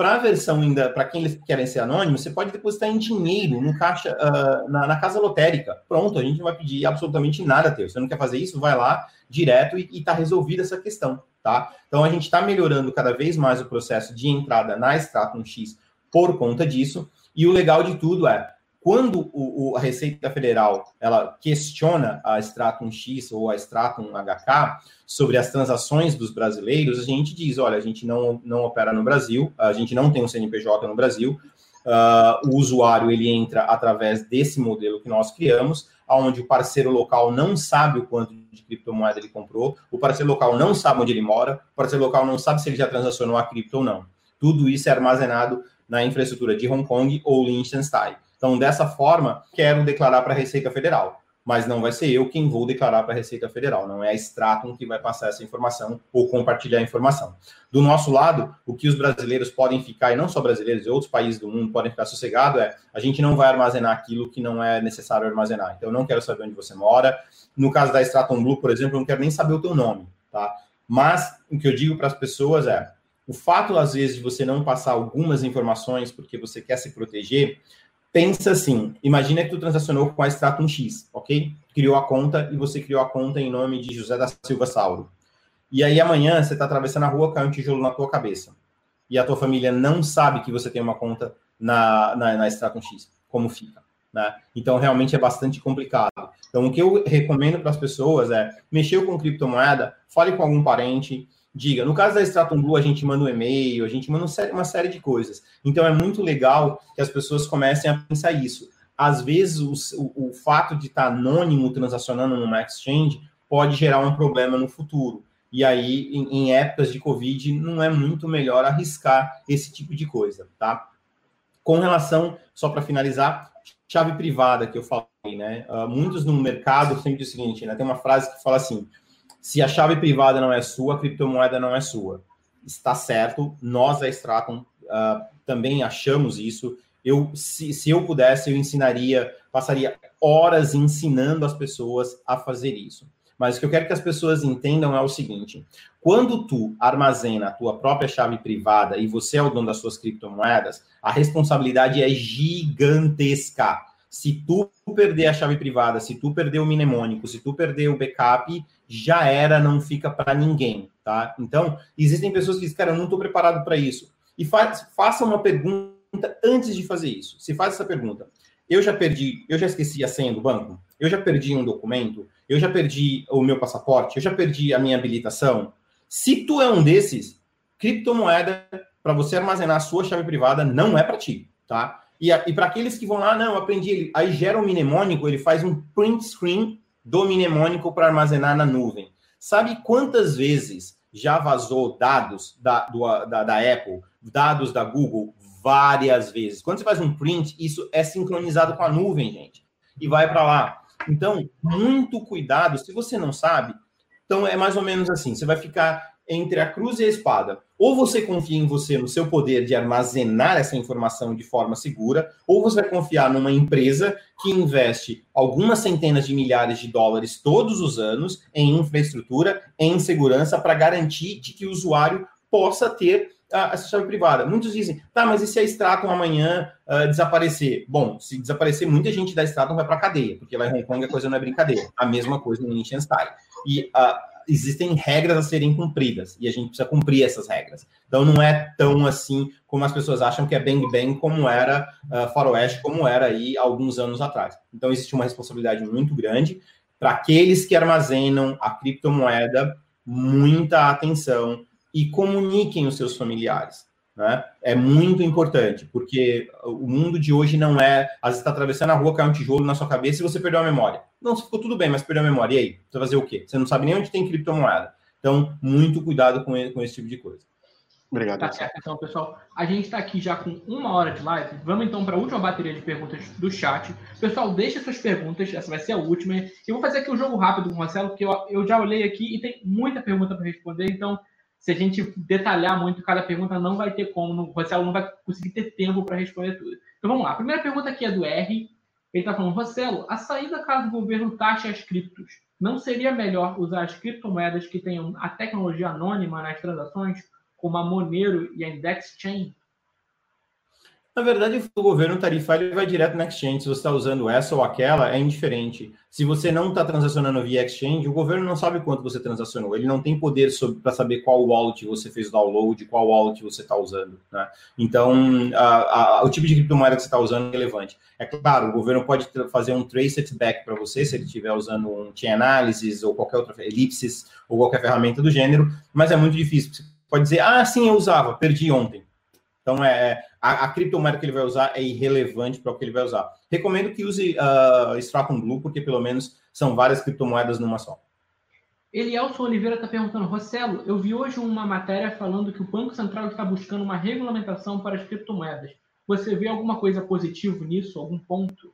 Speaker 4: Para a versão ainda, para quem eles querem ser anônimos, você pode depositar em dinheiro no caixa, uh, na, na, casa lotérica. Pronto, a gente não vai pedir absolutamente nada teu. Você não quer fazer isso, vai lá direto e está resolvida essa questão, tá? Então a gente está melhorando cada vez mais o processo de entrada na Stratum X por conta disso. E o legal de tudo é, quando o, o, a Receita Federal ela questiona a Stratum X ou a Stratum HK sobre as transações dos brasileiros, a gente diz, olha, a gente não, não opera no Brasil, a gente não tem um CNPJ no Brasil, uh, o usuário ele entra através desse modelo que nós criamos, onde o parceiro local não sabe o quanto de criptomoeda ele comprou, o parceiro local não sabe onde ele mora, o parceiro local não sabe se ele já transacionou a cripto ou não. Tudo isso é armazenado na infraestrutura de Hong Kong ou Liechtenstein. Então, dessa forma, quero declarar para a Receita Federal, mas não vai ser eu quem vou declarar para a Receita Federal, não é a Stratum que vai passar essa informação ou compartilhar a informação. Do nosso lado, o que os brasileiros podem ficar, e não só brasileiros, e outros países do mundo podem ficar sossegados, é a gente não vai armazenar aquilo que não é necessário armazenar. Então, eu não quero saber onde você mora. No caso da Stratum Blue, por exemplo, eu não quero nem saber o teu nome, tá? Mas o que eu digo para as pessoas é: o fato, às vezes, de você não passar algumas informações porque você quer se proteger, pensa assim, imagina que tu transacionou com a Stratum X, ok? Criou a conta e você criou a conta em nome de José da Silva Sauro. E aí amanhã você está atravessando a rua, cai um tijolo na tua cabeça. E a tua família não sabe que você tem uma conta na, na, na Stratum X. Como fica? Né? Então, realmente é bastante complicado. Então, o que eu recomendo para as pessoas é mexer com criptomoeda, fale com algum parente, diga. No caso da Stratum Blue, a gente manda um e-mail, a gente manda uma série de coisas. Então é muito legal que as pessoas comecem a pensar isso. Às vezes, o, o, fato de estar anônimo transacionando numa exchange pode gerar um problema no futuro. E aí, em, em épocas de Covid, não é muito melhor arriscar esse tipo de coisa, tá? Com relação, só para finalizar, chave privada que eu falei, né? Uh, muitos no mercado sempre o seguinte, né? Tem uma frase que fala assim: se a chave privada não é sua, a criptomoeda não é sua. Está certo, nós da Stratum uh, também achamos isso. Eu, se, se eu pudesse, eu ensinaria, passaria horas ensinando as pessoas a fazer isso. Mas o que eu quero que as pessoas entendam é o seguinte: quando tu armazena a tua própria chave privada e você é o dono das suas criptomoedas, a responsabilidade é gigantesca. Se tu perder a chave privada, se tu perder o mnemônico, se tu perder o backup, já era, não fica para ninguém, tá? Então, existem pessoas que dizem, cara, eu não estou preparado para isso. E fa faça uma pergunta antes de fazer isso. Se faz essa pergunta, eu já perdi, eu já esqueci a senha do banco, eu já perdi um documento, eu já perdi o meu passaporte, eu já perdi a minha habilitação. Se tu é um desses, criptomoeda para você armazenar a sua chave privada não é para ti, tá? E, e para aqueles que vão lá, não, aprendi, aí gera um mnemônico, ele faz um print screen do mnemônico para armazenar na nuvem. Sabe quantas vezes já vazou dados da, do, da, da Apple, dados da Google? Várias vezes. Quando você faz um print, isso é sincronizado com a nuvem, gente, e vai para lá. Então, muito cuidado. Se você não sabe, então é mais ou menos assim: você vai ficar entre a cruz e a espada. Ou você confia em você, no seu poder de armazenar essa informação de forma segura, ou você vai confiar numa empresa que investe algumas centenas de milhares de dólares todos os anos em infraestrutura, em segurança, para garantir de que o usuário possa ter a, essa chave privada. Muitos dizem, tá, mas e se a Stratum amanhã uh, desaparecer? Bom, se desaparecer, muita gente da Stratum vai para a cadeia, porque lá em Hong Kong a coisa não é brincadeira. A mesma coisa no Liechtenstein. E uh, existem regras a serem cumpridas e a gente precisa cumprir essas regras. Então não é tão assim como as pessoas acham que é bang bang como era uh, faroeste, como era aí alguns anos atrás. Então existe uma responsabilidade muito grande para aqueles que armazenam a criptomoeda, muita atenção e comuniquem os seus familiares. Né? É muito importante, porque o mundo de hoje não é. Às vezes está atravessando a rua, cai um tijolo na sua cabeça e você perdeu a memória. Não, você ficou tudo bem, mas perdeu a memória. E aí? Você vai fazer o quê? Você não sabe nem onde tem criptomoeda. Então, muito cuidado com, com esse tipo de coisa.
Speaker 1: Obrigado. Tá certo, então, pessoal. A gente está aqui já com uma hora de live. Vamos então para a última bateria de perguntas do chat. Pessoal, deixe suas perguntas. Essa vai ser a última. Eu vou fazer aqui um jogo rápido com o Marcelo, porque eu, eu já olhei aqui e tem muita pergunta para responder. Então, se a gente detalhar muito cada pergunta, não vai ter como, o Rossello não vai conseguir ter tempo para responder tudo. Então vamos lá. A primeira pergunta aqui é do R. Ele está falando, Rossello, a saída caso o governo taxe as criptos, não seria melhor usar as criptomoedas que tenham a tecnologia anônima nas transações, como a Monero e a Index Chain?
Speaker 4: Na verdade, o governo tarifar ele vai direto na exchange. Se você está usando essa ou aquela, é indiferente. Se você não está transacionando via exchange, o governo não sabe quanto você transacionou. Ele não tem poder para saber qual wallet você fez o download, qual wallet você está usando. Né? Então, a, a, o tipo de criptomoeda que você está usando é relevante. É claro, o governo pode fazer um trace back para você, se ele estiver usando um chain analysis ou qualquer outra, elipsis ou qualquer ferramenta do gênero, mas é muito difícil. Você pode dizer, ah, sim, eu usava, perdi ontem. Então, é, a, a criptomoeda que ele vai usar é irrelevante para o que ele vai usar. Recomendo que use uh, Stratum Blue, porque pelo menos são várias criptomoedas numa só.
Speaker 1: Elielson Oliveira está perguntando, Rossello, eu vi hoje uma matéria falando que o Banco Central está buscando uma regulamentação para as criptomoedas. Você vê alguma coisa positiva nisso, algum ponto?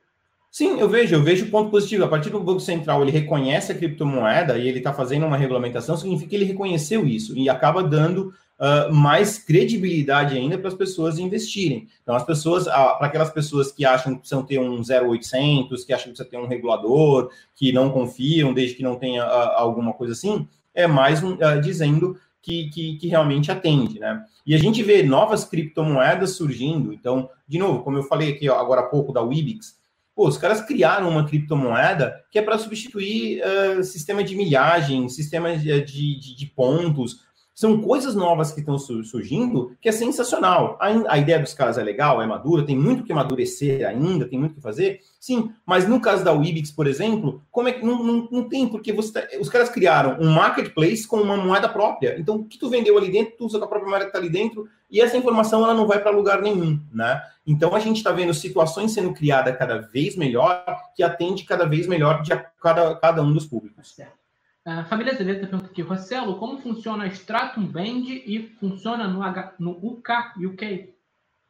Speaker 4: Sim, eu vejo, eu vejo ponto positivo. A partir do Banco Central ele reconhece a criptomoeda e ele está fazendo uma regulamentação, significa que ele reconheceu isso e acaba dando uh, mais credibilidade ainda para as pessoas investirem. Então, as pessoas, uh, para aquelas pessoas que acham que precisam ter um 0800, que acham que precisa ter um regulador, que não confiam, desde que não tenha uh, alguma coisa assim, é mais um, dizendo que, que, que, realmente atende, né? E a gente vê novas criptomoedas surgindo. Então, de novo, como eu falei aqui ó, agora há pouco da Wibix, Pô, os caras criaram uma criptomoeda que é para substituir uh, sistema de milhagem, sistema de, de, de, pontos, são coisas novas que estão surgindo que é sensacional. A, a, ideia dos caras é legal, é madura, tem muito que amadurecer ainda, tem muito que fazer. Sim, mas no caso da Wibix, por exemplo, como é que não, não, não tem, porque você tá, os caras criaram um marketplace com uma moeda própria. Então, o que tu vendeu ali dentro, tu usa a própria moeda que está ali dentro, e essa informação ela não vai para lugar nenhum, né? Então a gente está vendo situações sendo criadas cada vez melhor, que atende cada vez melhor de cada, cada um dos públicos.
Speaker 1: Certo. A família Zeleta pergunta aqui, Rossello, como funciona a Stratum Band e funciona no, H, no UK, UK?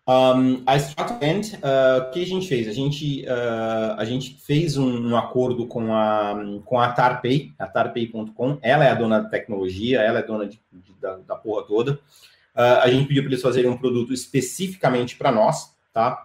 Speaker 4: Um, a Stratum Band, uh, o que a gente fez? A gente, uh, a gente fez um, um, acordo com a, com a Tarpay, a Tarpay.com. Ela é a dona da tecnologia, ela é dona de, de, da, da porra toda. Uh, a gente pediu para eles fazerem um produto especificamente para nós, tá?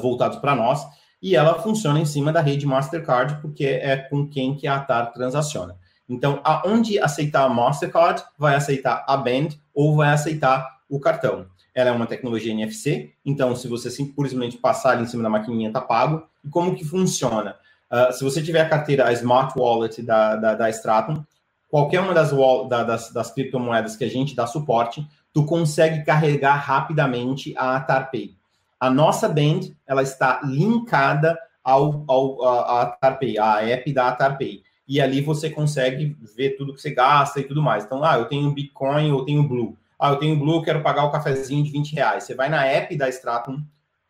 Speaker 4: voltados para nós e ela funciona em cima da rede Mastercard, porque é com quem que a TAR transaciona. Então, aonde aceitar a Mastercard, vai aceitar a Band ou vai aceitar o cartão. Ela é uma tecnologia NFC, então se você simplesmente passar ali em cima da maquininha, tá pago. E como que funciona? Uh, se você tiver a carteira, a Smart Wallet da, da, da Stratum, qualquer uma das, da, das, das criptomoedas que a gente dá suporte, tu consegue carregar rapidamente a TarPay. A nossa band, ela está linkada ao, ao a, a a app da Tarpay. E ali você consegue ver tudo que você gasta e tudo mais. Então, ah, eu tenho Bitcoin, eu tenho Blue. Ah, eu tenho Blue, eu quero pagar o cafezinho de 20 reais. Você vai na app da Stratum,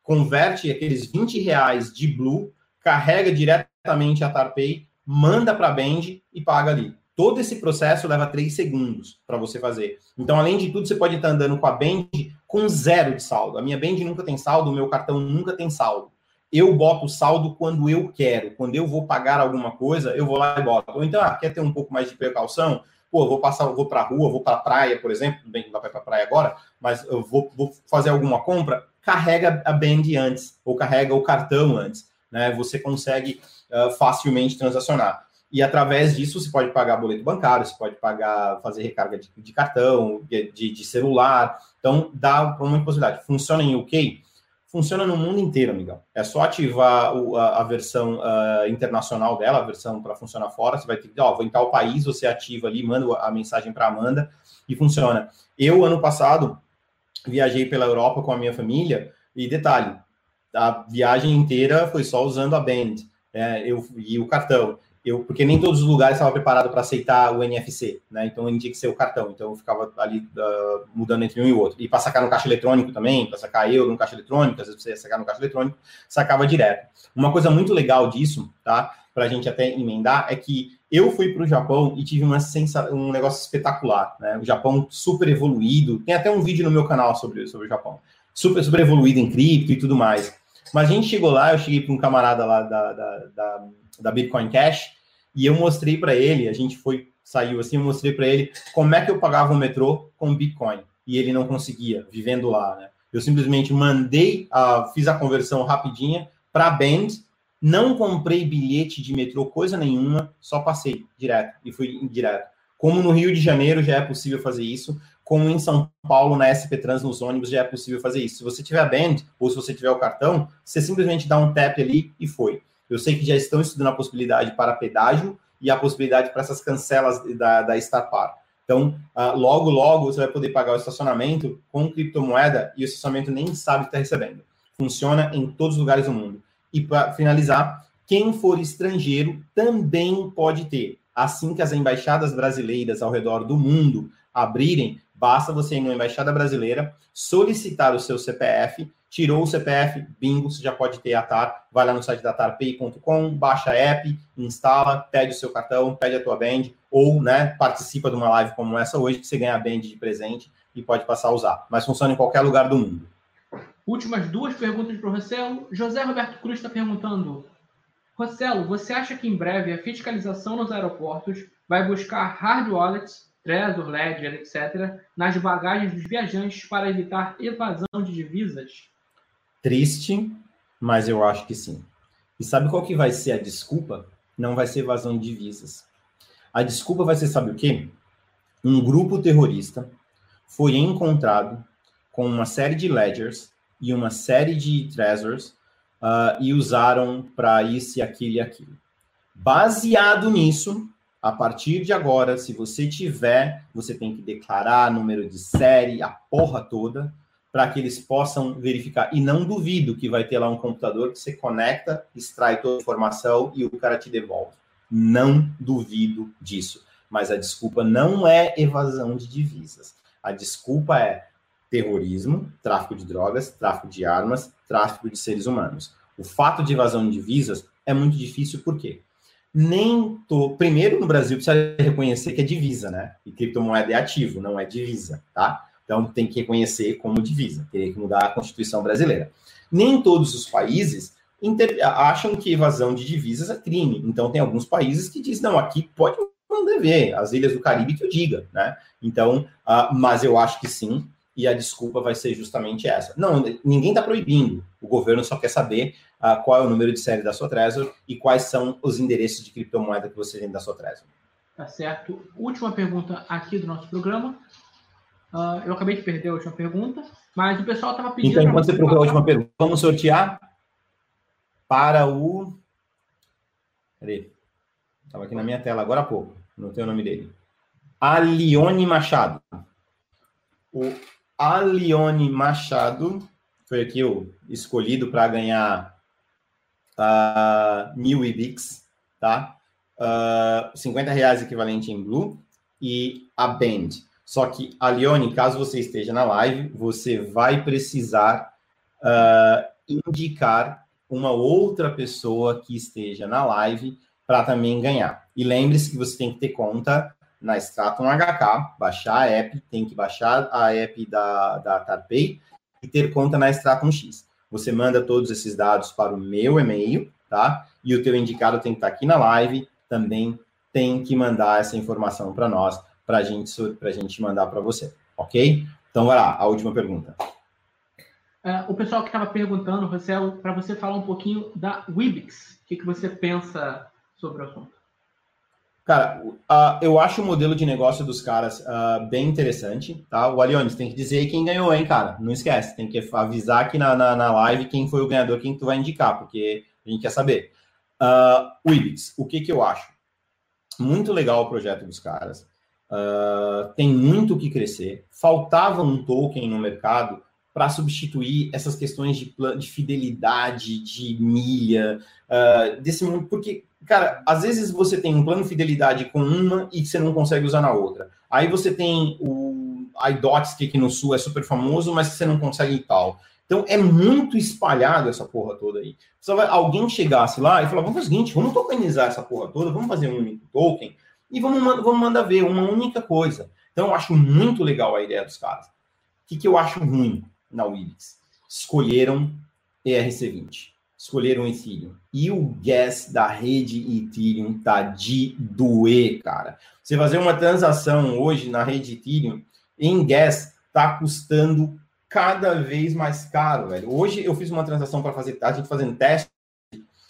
Speaker 4: converte aqueles 20 reais de Blue, carrega diretamente a Tarpay, manda para a Band e paga ali. Todo esse processo leva três segundos para você fazer. Então, além de tudo, você pode estar andando com a Band com zero de saldo. A minha Band nunca tem saldo, o meu cartão nunca tem saldo. Eu boto saldo quando eu quero. Quando eu vou pagar alguma coisa, eu vou lá e boto. Ou então, ah, quer ter um pouco mais de precaução? Pô, vou passar, vou para a rua, vou para a praia, por exemplo. Tudo bem que não dá para para a praia agora, mas eu vou, vou fazer alguma compra. Carrega a Band antes, ou carrega o cartão antes. Né? Você consegue uh, facilmente transacionar. E através disso você pode pagar boleto bancário, você pode pagar, fazer recarga de, de cartão, de, de, celular. Então, dá uma possibilidade. Funciona em UK? Funciona no mundo inteiro, amigão. É só ativar o, a, a, versão uh, internacional dela, a versão para funcionar fora. Você vai ter que, ó, vou em tal país, você ativa ali, manda a mensagem para Amanda e funciona. Eu, ano passado, viajei pela Europa com a minha família e detalhe, a viagem inteira foi só usando a Band é, eu, e o cartão eu, porque nem todos os lugares estavam preparados para aceitar o NFC, né? Então ele tinha que ser o cartão. Então eu ficava ali uh, mudando entre um e outro. E para sacar no caixa eletrônico também, para sacar euro no caixa eletrônico, às vezes você ia sacar no caixa eletrônico, sacava direto. Uma coisa muito legal disso, tá? Para a gente até emendar, é que eu fui para o Japão e tive uma sensa um negócio espetacular, né? O Japão super evoluído. Tem até um vídeo no meu canal sobre, sobre o Japão. Super, super evoluído em cripto e tudo mais. Mas a gente chegou lá, eu cheguei para um camarada lá da, da, da da Bitcoin Cash, e eu mostrei para ele, a gente foi, saiu assim, eu mostrei para ele como é que eu pagava o metrô com Bitcoin, e ele não conseguia, vivendo lá, né? Eu simplesmente mandei, a, fiz a conversão rapidinha para Band, não comprei bilhete de metrô, coisa nenhuma, só passei direto, e fui direto. Como no Rio de Janeiro já é possível fazer isso, como em São Paulo, na SP Trans, nos ônibus, já é possível fazer isso. Se você tiver a band, ou se você tiver o cartão, você simplesmente dá um tap ali e foi. Eu sei que já estão estudando a possibilidade para pedágio e a possibilidade para essas cancelas da, da Starpar. Então, uh, logo, logo, você vai poder pagar o estacionamento com criptomoeda e o estacionamento nem sabe que está recebendo. Funciona em todos os lugares do mundo. E para finalizar, quem for estrangeiro também pode ter. Assim que as embaixadas brasileiras ao redor do mundo abrirem, basta você ir numa embaixada brasileira, solicitar o seu CPF, tirou o CPF, bingo, você já pode ter a TAR, vai lá no site da tarpay.com, baixa a app, instala, pede o seu cartão, pede a tua band, ou né, participa de uma live como essa hoje, que você ganha a band de presente e pode passar a usar. Mas funciona em qualquer lugar do mundo.
Speaker 1: Últimas duas perguntas para o Rossello. José Roberto Cruz está perguntando: Rossello, você acha que em breve a fiscalização nos aeroportos vai buscar hard wallets, Trezor, Ledger, etc., nas bagagens dos viajantes para evitar evasão de divisas?
Speaker 4: Triste, mas eu acho que sim. E sabe qual que vai ser a desculpa? Não vai ser evasão de divisas. A desculpa vai ser, sabe o quê? Um grupo terrorista foi encontrado com uma série de ledgers e uma série de treasures uh, e usaram para isso e aquilo e aquilo. Baseado nisso, a partir de agora, se você tiver, você tem que declarar número de série, a porra toda, para que eles possam verificar. E não duvido que vai ter lá um computador que você conecta, extrai toda a informação e o cara te devolve. Não duvido disso. Mas a desculpa não é evasão de divisas. A desculpa é terrorismo, tráfico de drogas, tráfico de armas, tráfico de seres humanos. O fato de evasão de divisas é muito difícil, por quê? Nem to... primeiro no Brasil precisa reconhecer que é divisa, né? E criptomoeda é ativo, não é divisa, tá? Então tem que reconhecer como divisa, teria que mudar a Constituição brasileira. Nem todos os países inter... acham que evasão de divisas é crime. Então tem alguns países que dizem, não, aqui pode não dever, as ilhas do Caribe que eu diga, né? Então, uh, mas eu acho que sim, e a desculpa vai ser justamente essa. Não, ninguém está proibindo. O governo só quer saber uh, qual é o número de série da sua Trezor e quais são os endereços de criptomoeda que você tem da sua Trezor.
Speaker 1: Tá certo. Última pergunta aqui do nosso programa. Uh, eu acabei de perder a última pergunta, mas o pessoal estava pedindo.
Speaker 4: Então, enquanto você procura a última pergunta, vamos sortear para o. Peraí. Estava aqui na minha tela agora há pouco. Não tem o nome dele. Alione Machado. O Alione Machado foi aqui o escolhido para ganhar uh, mil IBIX, tá? Uh, ah, 50 reais equivalente em Blue e a Band. Só que, a Leone, caso você esteja na live, você vai precisar uh, indicar uma outra pessoa que esteja na live para também ganhar. E lembre-se que você tem que ter conta na Stratum HK, baixar a app, tem que baixar a app da, da TarPay e ter conta na Stratum X. Você manda todos esses dados para o meu e-mail, tá? E o teu indicado tem que estar aqui na live, também tem que mandar essa informação para nós, para gente, a gente mandar para você, ok? Então, vai lá, a última pergunta.
Speaker 1: Uh, o pessoal que estava perguntando, Marcelo, para você falar um pouquinho da Wibix, o que, que você pensa sobre o assunto?
Speaker 4: Cara, uh, eu acho o modelo de negócio dos caras uh, bem interessante, tá? O Aliones tem que dizer quem ganhou, hein, cara? Não esquece, tem que avisar aqui na, na, na live quem foi o ganhador, quem tu vai indicar, porque a gente quer saber. Uh, o Ibix, o que que eu acho? Muito legal o projeto dos caras. Uh, tem muito o que crescer. Faltava um token no mercado para substituir essas questões de, de fidelidade, de milha, uh, desse mundo, porque cara, às vezes você tem um plano de fidelidade com uma e você não consegue usar na outra. Aí você tem o iDots, que aqui no Sul é super famoso, mas você não consegue e tal. Então é muito espalhado essa porra toda aí. Se alguém chegasse lá e falar, vamos fazer o seguinte, vamos tokenizar essa porra toda, vamos fazer um único token e vamos, vamos mandar ver uma única coisa. Então eu acho muito legal a ideia dos caras. O que, que eu acho ruim na Wix? Escolheram ERC20 escolheram Ethereum. E o gas da rede Ethereum tá de doer, cara. Você fazer uma transação hoje na rede Ethereum em gas tá custando cada vez mais caro, velho. Hoje eu fiz uma transação para fazer, a gente fazendo teste,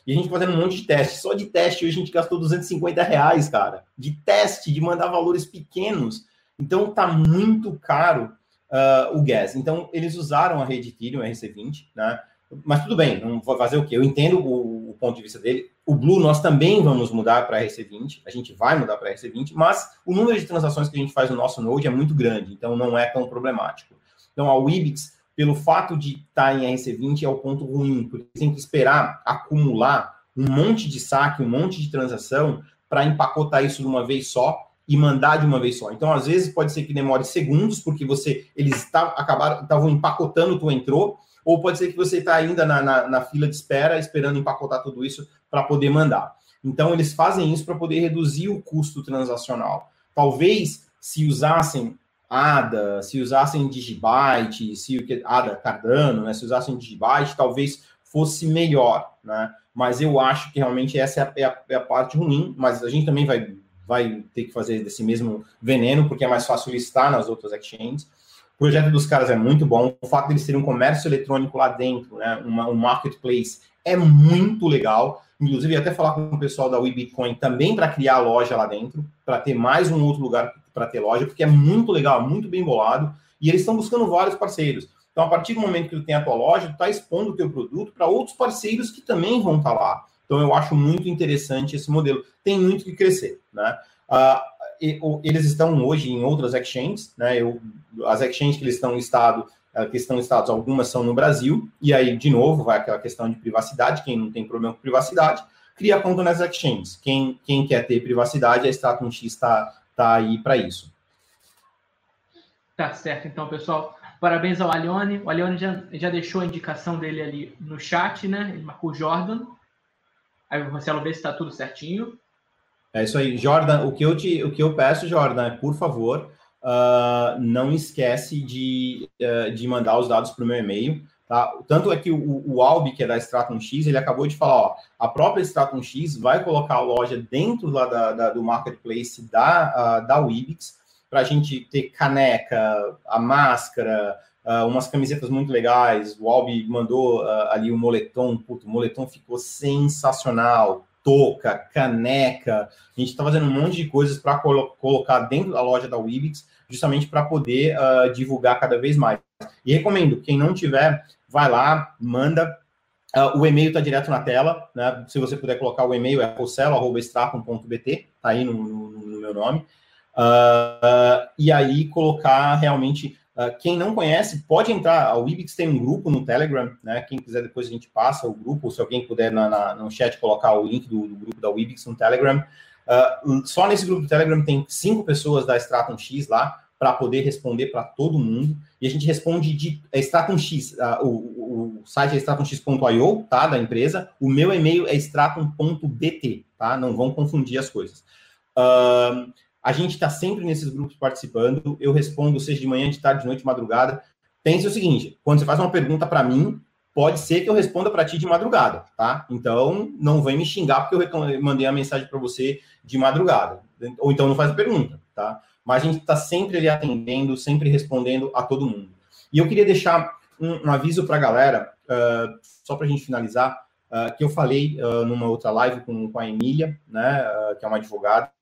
Speaker 4: e a gente fazendo um monte de teste. Só de teste hoje a gente gastou 250 reais, cara. De teste, de mandar valores pequenos. Então tá muito caro uh, o gas. Então eles usaram a rede Ethereum, RC20, né? Mas tudo bem, não vou fazer o quê? Eu entendo o, o ponto de vista dele. O Blue nós também vamos mudar para RC20, a gente vai mudar para RC20, mas o número de transações que a gente faz no nosso Node é muito grande, então não é tão problemático. Então a Wibix, pelo fato de estar tá em RC20, é o ponto ruim, porque tem que esperar acumular um monte de saque, um monte de transação para empacotar isso de uma vez só e mandar de uma vez só. Então, às vezes, pode ser que demore segundos, porque você eles tá, acabaram estavam empacotando, tu entrou, ou pode ser que você está ainda na, na, na, fila de espera, esperando empacotar tudo isso para poder mandar. Então, eles fazem isso para poder reduzir o custo transacional. Talvez, se usassem ADA, se usassem Digibyte, se ADA Cardano, né, se usassem Digibyte, talvez fosse melhor, né? Mas eu acho que realmente essa é a, é a, é a parte ruim, mas a gente também vai vai ter que fazer desse mesmo veneno, porque é mais fácil listar nas outras exchanges. O projeto dos caras é muito bom. O fato de eles terem um comércio eletrônico lá dentro, né, uma, um marketplace, é muito legal. Inclusive, até falar com o pessoal da WeBitcoin também para criar loja lá dentro, para ter mais um outro lugar para ter loja, porque é muito legal, muito bem bolado. E eles estão buscando vários parceiros. Então, a partir do momento que tu tem a tua loja, tu está expondo o teu produto para outros parceiros que também vão estar tá lá. Então, eu acho muito interessante esse modelo. Tem muito que crescer, né? Uh, eles estão hoje em outras exchanges, né? Eu, as exchanges que eles estão listado, uh, que estão listados, algumas são no Brasil, e aí, de novo, vai aquela questão de privacidade, quem não tem problema com privacidade, cria conta nas exchanges. Quem, quem quer ter privacidade, a Stratum X está tá aí para isso.
Speaker 1: Tá certo, então, pessoal. Parabéns ao Alione. O Alione já, já deixou a indicação dele ali no chat, né? Ele marcou Jordan. Aí o Marcelo vê se está tudo certinho.
Speaker 4: É isso aí, Jordan. O que eu te, o que eu peço, Jordan, é por favor, uh, não esquece de, uh, de mandar os dados para o meu e-mail. Tá? Tanto é que o, o Albi, que é da Stratum X, ele acabou de falar, ó, a própria Stratum X vai colocar a loja dentro lá da, da do marketplace da, uh, da Wibix, para a gente ter caneca, a máscara, uh, umas camisetas muito legais. O Albi mandou uh, ali o moletom, puto, o moletom ficou sensacional. Touca, caneca, a gente está fazendo um monte de coisas para colo colocar dentro da loja da Wibix, justamente para poder uh, divulgar cada vez mais. E recomendo, quem não tiver, vai lá, manda. Uh, o e-mail está direto na tela, né? Se você puder colocar o e-mail, é rocelo.stratum.bt, tá aí no, no, no, meu nome. Uh, e aí colocar realmente Uh, quem não conhece, pode entrar. A Wibix tem um grupo no Telegram, né? Quem quiser, depois a gente passa o grupo. Se alguém puder na, na no chat colocar o link do, do, grupo da Wibix no Telegram. Uh, só nesse grupo do Telegram tem cinco pessoas da Stratum X lá para poder responder para todo mundo. E a gente responde de é Stratum X. Uh, o, o, site é stratumx.io, tá? Da empresa. O meu e-mail é stratum.bt, tá? Não vão confundir as coisas. Uh, a gente está sempre nesses grupos participando. Eu respondo, seja de manhã, de tarde, de noite, de madrugada. Pense o seguinte: quando você faz uma pergunta para mim, pode ser que eu responda para ti de madrugada, tá? Então, não vem me xingar porque eu mandei a mensagem para você de madrugada. Ou então não faz a pergunta, tá? Mas a gente está sempre ali atendendo, sempre respondendo a todo mundo. E eu queria deixar um, um aviso para a galera, uh, só para a gente finalizar, uh, que eu falei uh, numa outra live com, com a Emília, né, que é uma advogada,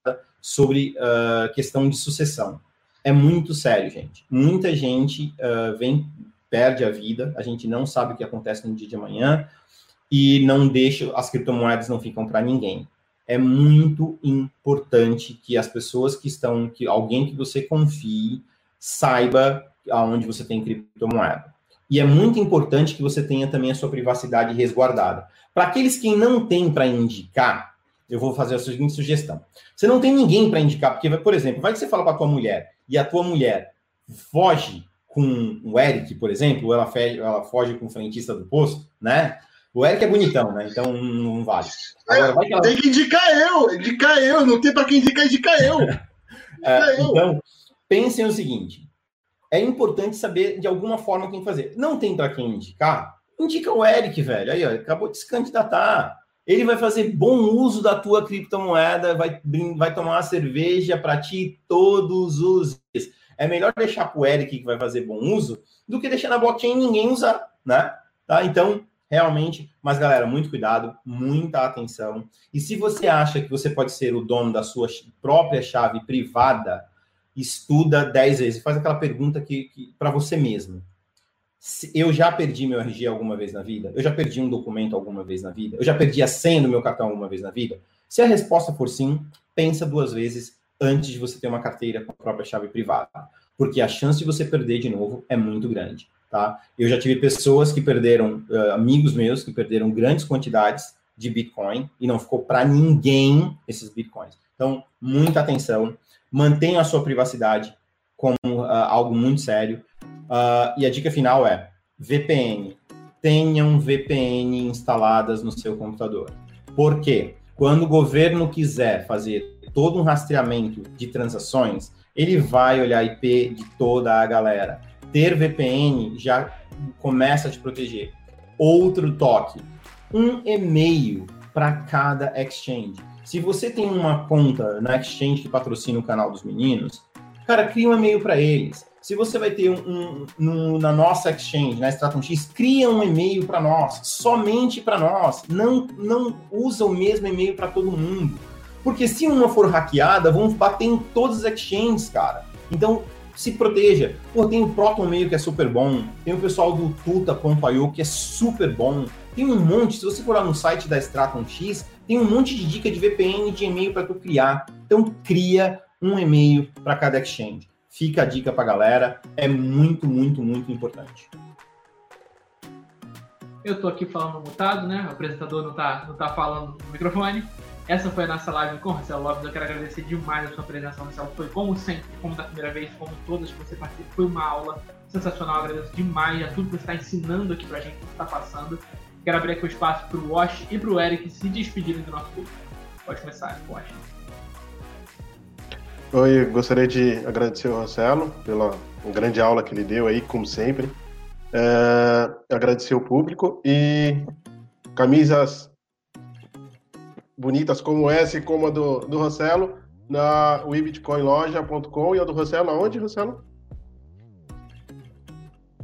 Speaker 4: sobre uh, questão de sucessão. É muito sério, gente. Muita gente uh, vem, perde a vida, a gente não sabe o que acontece no dia de amanhã e não deixa, as criptomoedas não ficam para ninguém. É muito importante que as pessoas que estão, que alguém que você confie, saiba aonde você tem criptomoeda. E é muito importante que você tenha também a sua privacidade resguardada. Para aqueles que não têm para indicar, eu vou fazer a seguinte sugestão. Você não tem ninguém para indicar, porque, por exemplo, vai que você fala para tua mulher e a tua mulher foge com o Eric, por exemplo, ou ela, foge, ela foge com o frentista do posto, né? O Eric é bonitão, né? Então não vale.
Speaker 2: Agora, vai que ela... Tem que indicar eu, indicar eu, não tem para quem indicar, indicar eu.
Speaker 4: é, então, pensem o seguinte: é importante saber de alguma forma quem fazer. Não tem para quem indicar? Indica o Eric, velho. Aí, ó, acabou de se candidatar ele vai fazer bom uso da tua criptomoeda, vai, vai tomar uma cerveja para ti todos os dias. É melhor deixar para o Eric que vai fazer bom uso do que deixar na blockchain ninguém usar, né? Tá? Então, realmente, mas galera, muito cuidado, muita atenção. E se você acha que você pode ser o dono da sua própria chave privada, estuda 10 vezes, faz aquela pergunta que, que para você mesmo. Eu já perdi meu RG alguma vez na vida? Eu já perdi um documento alguma vez na vida? Eu já perdi a senha do meu cartão alguma vez na vida? Se a resposta for sim, pensa duas vezes antes de você ter uma carteira com a própria chave privada, porque a chance de você perder de novo é muito grande, tá? Eu já tive pessoas que perderam, uh, amigos meus que perderam grandes quantidades de Bitcoin e não ficou para ninguém esses Bitcoins. Então, muita atenção, mantenha a sua privacidade como uh, algo muito sério. Uh, e a dica final é VPN. Tenham VPN instaladas no seu computador. Por quê? Quando o governo quiser fazer todo um rastreamento de transações, ele vai olhar IP de toda a galera. Ter VPN já começa a te proteger. Outro toque: um e-mail para cada exchange. Se você tem uma conta na exchange que patrocina o canal dos meninos, cara, cria um e-mail para eles. Se você vai ter um, um, na nossa exchange, na Stratum X, cria um e-mail para nós, somente para nós. Não, não usa o mesmo e-mail para todo mundo. Porque se uma for hackeada, vão bater em todas as exchanges, cara. Então, se proteja. Pô, tem o Proton Mail que é super bom, tem o pessoal do Tuta.io que é super bom. Tem um monte, se você for lá no site da Stratum X, tem um monte de dica de VPN de e-mail para tu criar. Então, cria um e-mail para cada exchange. Fica a dica para galera, é muito, muito, muito importante.
Speaker 1: Eu estou aqui falando mutado, né? O apresentador não está não tá falando no microfone. Essa foi a nossa live com o Marcelo Lopes. Eu quero agradecer demais a sua presença, Marcelo. Foi como sempre, como da primeira vez, como todas que você participou. Foi uma aula sensacional. Agradeço demais a tudo que você está ensinando aqui para a gente, que está passando. Quero abrir aqui o espaço para o Wash e para o Eric se despedirem do nosso público. Pode começar, Wash.
Speaker 3: Oi, gostaria de agradecer ao Marcelo pela grande aula que ele deu aí, como sempre. É, agradecer o público e camisas bonitas como essa e como a do, do Rossello na webitcoinloja.com e a do Rossello aonde, Rossello?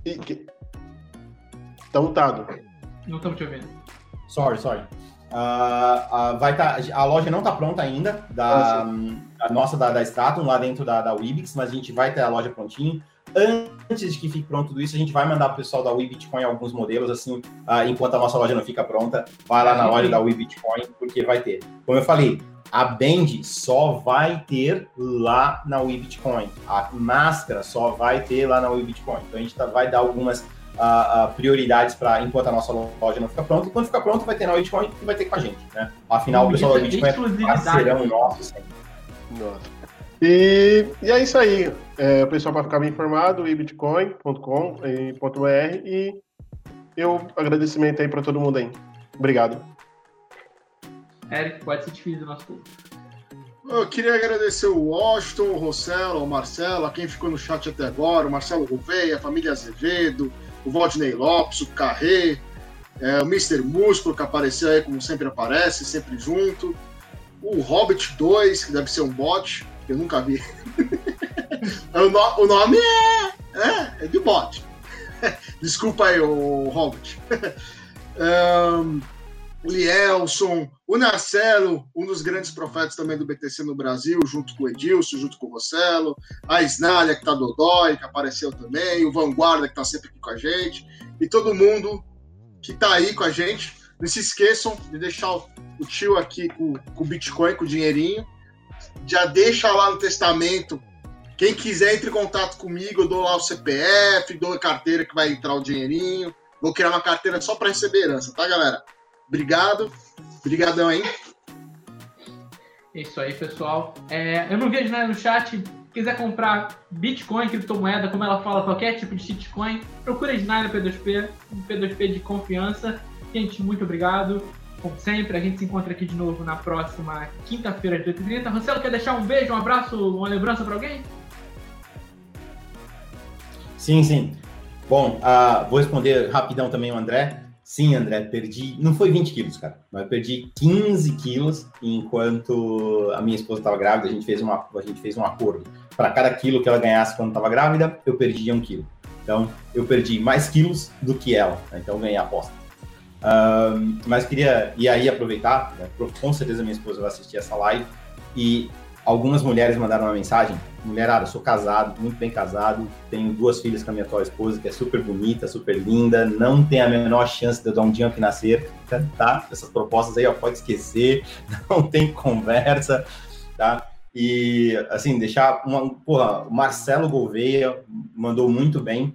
Speaker 3: E, que... Mutado.
Speaker 1: Não estamos te ouvindo.
Speaker 4: Sorry, sorry. Uh, uh, vai tá, a loja não está pronta ainda, da, a nossa da, da Stratum, lá dentro da, da Wibix, mas a gente vai ter a loja prontinho. Antes de que fique pronto tudo isso, a gente vai mandar para o pessoal da WeBitcoin alguns modelos, assim, uh, enquanto a nossa loja não fica pronta, vai lá na loja da WeBitcoin, porque vai ter. Como eu falei, a Band só vai ter lá na WeBitcoin. A máscara só vai ter lá na WeBitcoin. Então a gente tá, vai dar algumas uh, uh, prioridades para enquanto a nossa loja não fica pronta. E quando ficar pronto, vai ter na WeBitcoin e vai ter com a gente, né? Afinal, o pessoal da WeBitcoin é parceirão nosso sempre.
Speaker 3: Nossa. E, e é isso aí. É, o pessoal vai ficar bem informado, ibitcoin.com.br e eu agradecimento aí para todo mundo aí. Obrigado.
Speaker 1: Eric, pode se despedir do nosso público.
Speaker 2: Eu queria agradecer o Washington, o Rossello, o Marcelo, a quem ficou no chat até agora, o Marcelo Gouveia, a família Azevedo, o Valdinei Lopes, o Carré, é, o Mr. Músculo, que apareceu aí como sempre aparece, sempre junto, o Hobbit 2, que deve ser um bot, que eu nunca vi. o, no, o, nome é, é, é de bot. Desculpa aí, o Hobbit. um, Lielson, o Narcelo, um dos grandes profetas também do BTC no Brasil, junto com o Edilson, junto com o Rossello, a Snalha, que tá dodói, que apareceu também, o Vanguarda, que tá sempre aqui com a gente, e todo mundo que tá aí com a gente. Não se esqueçam de deixar o, o tio aqui com, com o Bitcoin, com o dinheirinho. Já deixa lá no testamento. Quem quiser, entre em contato comigo. Eu dou lá o CPF, dou a carteira que vai entrar o dinheirinho. Vou criar uma carteira só para receber herança, tá, galera? Obrigado. Obrigadão aí.
Speaker 1: Isso aí, pessoal. É, eu não vejo nada no chat. Quiser comprar Bitcoin, criptomoeda, como ela fala, qualquer tipo de shitcoin, procura a Snyder P2P, um P2P de confiança. Gente, muito obrigado. Como sempre, a gente se encontra aqui de novo na próxima quinta-feira, às 8h30. Marcelo, quer deixar um beijo, um abraço, uma lembrança para alguém?
Speaker 4: Sim, sim. Bom, uh, vou responder rapidão também o André. Sim, André, perdi. Não foi 20 quilos, cara, mas eu perdi 15 quilos enquanto a minha esposa estava grávida. A gente fez, uma, a gente fez um acordo. Para cada quilo que ela ganhasse quando estava grávida, eu perdia um quilo. Então, eu perdi mais quilos do que ela. Né? Então, ganhei a aposta. Um, mas queria, e aí aproveitar, né, com certeza minha esposa vai assistir essa live, e algumas mulheres mandaram uma mensagem. Mulherada, sou casado, muito bem casado, tenho duas filhas com a minha atual esposa, que é super bonita, super linda, não tem a menor chance de eu dar um dia que nascer, tá? Essas propostas aí, ó, pode esquecer, não tem conversa, tá? E, assim, deixar uma. Porra, o Marcelo Gouveia mandou muito bem.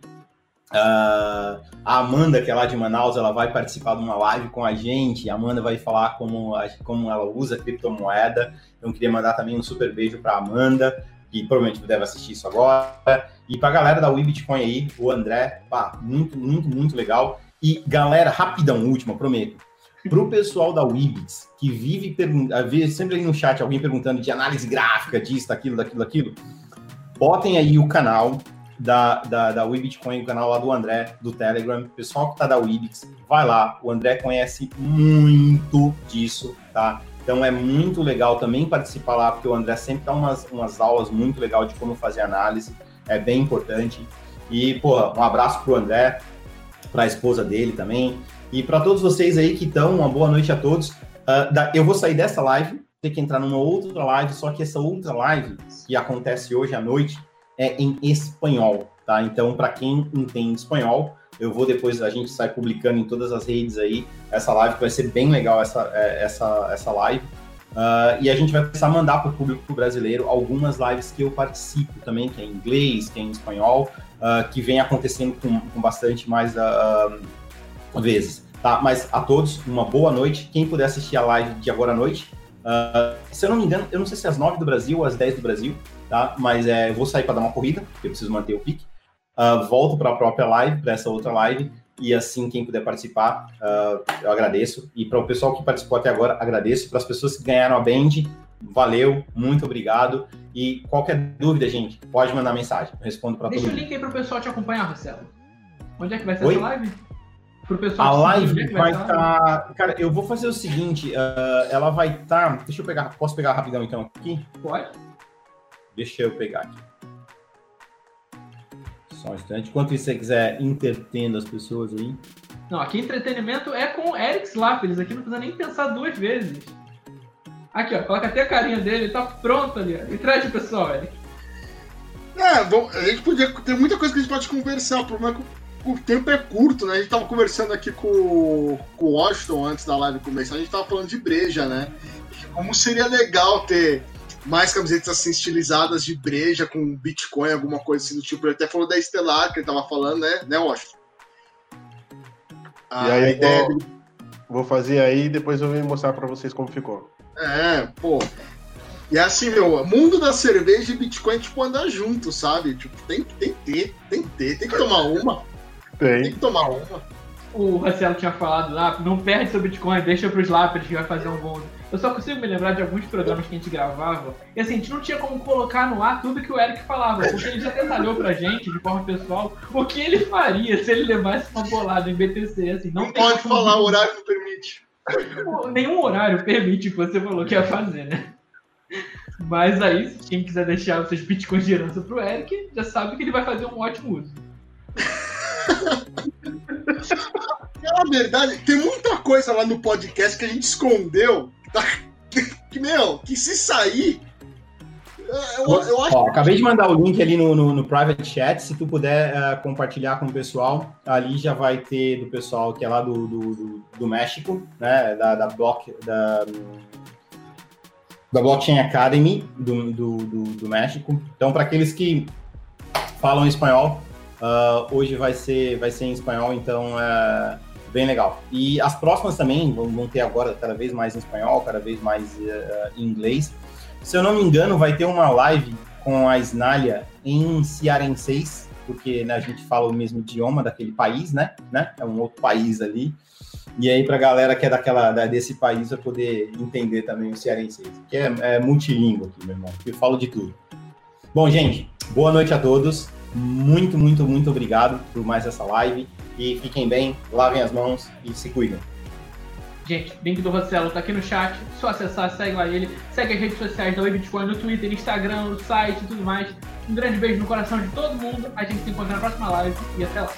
Speaker 4: Uh, a Amanda, que é lá de Manaus, ela vai participar de uma live com a gente. A Amanda vai falar como, como ela usa criptomoeda. Então, queria mandar também um super beijo para Amanda, que provavelmente deve assistir isso agora. E para a galera da WeBitcoin aí, o André, pá, muito, muito, muito legal. E galera, rapidão, última, prometo. Para o pessoal da Wibits, que vive sempre ali no chat alguém perguntando de análise gráfica, disso, daquilo, daquilo, daquilo, botem aí o canal da, da, da WeBitcoin, o canal lá do André, do Telegram. Pessoal que tá da Webits, vai lá. O André conhece muito disso, tá? Então é muito legal também participar lá, porque o André sempre dá umas, umas aulas muito legal de como fazer análise. É bem importante. E, porra, um abraço pro André, para a esposa dele também. E para todos vocês aí que estão, uma boa noite a todos. Uh, da, eu vou sair dessa live, ter que entrar numa outra live, só que essa outra live, que acontece hoje à noite, é em espanhol, tá? Então, para quem entende espanhol, eu vou depois, a gente sai publicando em todas as redes aí, essa live, que vai ser bem legal essa, é, essa, essa live. Uh, e a gente vai começar a mandar para o público brasileiro algumas lives que eu participo também, que é em inglês, que é em espanhol, uh, que vem acontecendo com, com bastante mais uh, vezes. Tá? Mas a todos, uma boa noite. Quem puder assistir a live de agora à noite, se eu não me engano, eu não sei se é às 9 do Brasil ou às 10 do Brasil, tá? Mas é, eu vou sair para dar uma corrida, porque eu preciso manter o pique. Uh, volto para a própria live, para essa outra live, e assim, quem puder participar, uh, eu agradeço. E para o pessoal que participou até agora, agradeço. Para as pessoas que ganharam a Band, valeu, muito obrigado. E qualquer dúvida, gente, pode mandar mensagem. Eu respondo para todo
Speaker 1: mundo.
Speaker 4: Deixa
Speaker 1: o link aí para o pessoal te acompanhar, Marcelo. Onde é que vai ser Oi? essa live?
Speaker 4: Pro pessoal a live vai estar. Tá... Cara, eu vou fazer o seguinte: uh, ela vai estar. Tá... Deixa eu pegar. Posso pegar rapidão então aqui?
Speaker 1: Pode.
Speaker 4: Deixa eu pegar aqui. Só um instante. Enquanto você quiser entretendo as pessoas aí.
Speaker 1: Não, aqui entretenimento é com o Eric Slapp. Eles aqui não precisa nem pensar duas vezes. Aqui, ó. Coloca até a carinha dele. Tá pronto ali. Ó. E traz o pessoal, Eric.
Speaker 2: É, bom, a gente podia. Tem muita coisa que a gente pode conversar. O problema é que o tempo é curto, né? A gente tava conversando aqui com, com o Washington antes da live começar, a gente tava falando de breja, né? Como seria legal ter mais camisetas assim estilizadas de breja com Bitcoin, alguma coisa assim do tipo. Ele até falou da Estelar, que ele tava falando, né, né Washington?
Speaker 3: A, e aí, ideia vou, vou fazer aí e depois eu vou mostrar para vocês como ficou.
Speaker 2: É, pô. E é assim, meu, mundo da cerveja e Bitcoin, tipo, andar junto, sabe? Tipo, tem, tem que ter, tem que ter, tem que tomar uma.
Speaker 3: Tem.
Speaker 2: Tem que tomar uma.
Speaker 1: O Marcelo tinha falado lá, não perde seu Bitcoin, deixa pros lápides que vai fazer um bom. Eu só consigo me lembrar de alguns programas que a gente gravava, e assim, a gente não tinha como colocar no ar tudo que o Eric falava, porque ele já detalhou pra gente, de forma pessoal, o que ele faria se ele levasse uma bolada em BTC, assim, não,
Speaker 2: não pode falar, o horário não permite.
Speaker 1: Nenhum horário permite o que você falou que ia fazer, né? Mas aí, quem quiser deixar os seus bitcoins de herança pro Eric, já sabe que ele vai fazer um ótimo uso.
Speaker 2: Na verdade, tem muita coisa lá no podcast que a gente escondeu. Meu, que se sair.
Speaker 4: Eu, eu acho Ó, acabei de mandar o link ali no, no, no private chat. Se tu puder uh, compartilhar com o pessoal, ali já vai ter do pessoal que é lá do, do, do, México, né? Da, da Block. Da, da Blockchain Academy do, do, do, do México. Então, para aqueles que falam espanhol, Uh, hoje vai ser, vai ser em espanhol, então é bem legal. E as próximas também vão, ter agora cada vez mais em espanhol, cada vez mais uh, em inglês. Se eu não me engano, vai ter uma live com a Snalia em cearenseis, porque né, a gente fala o mesmo idioma daquele país, né? né? É um outro país ali. E aí, para a galera que é daquela, desse país, vai poder entender também o cearenseis, que é, é aqui, meu irmão, eu falo de tudo. Bom, gente, boa noite a todos. Muito, muito, muito obrigado por mais essa live. E fiquem bem, lavem as mãos e se cuidem.
Speaker 1: Gente, link do Rossello tá aqui no chat. Só acessar, segue lá ele. Segue as redes sociais da Webitcoin no Twitter, Instagram, no site e tudo mais. Um grande beijo no coração de todo mundo. A gente se encontra na próxima live e até lá.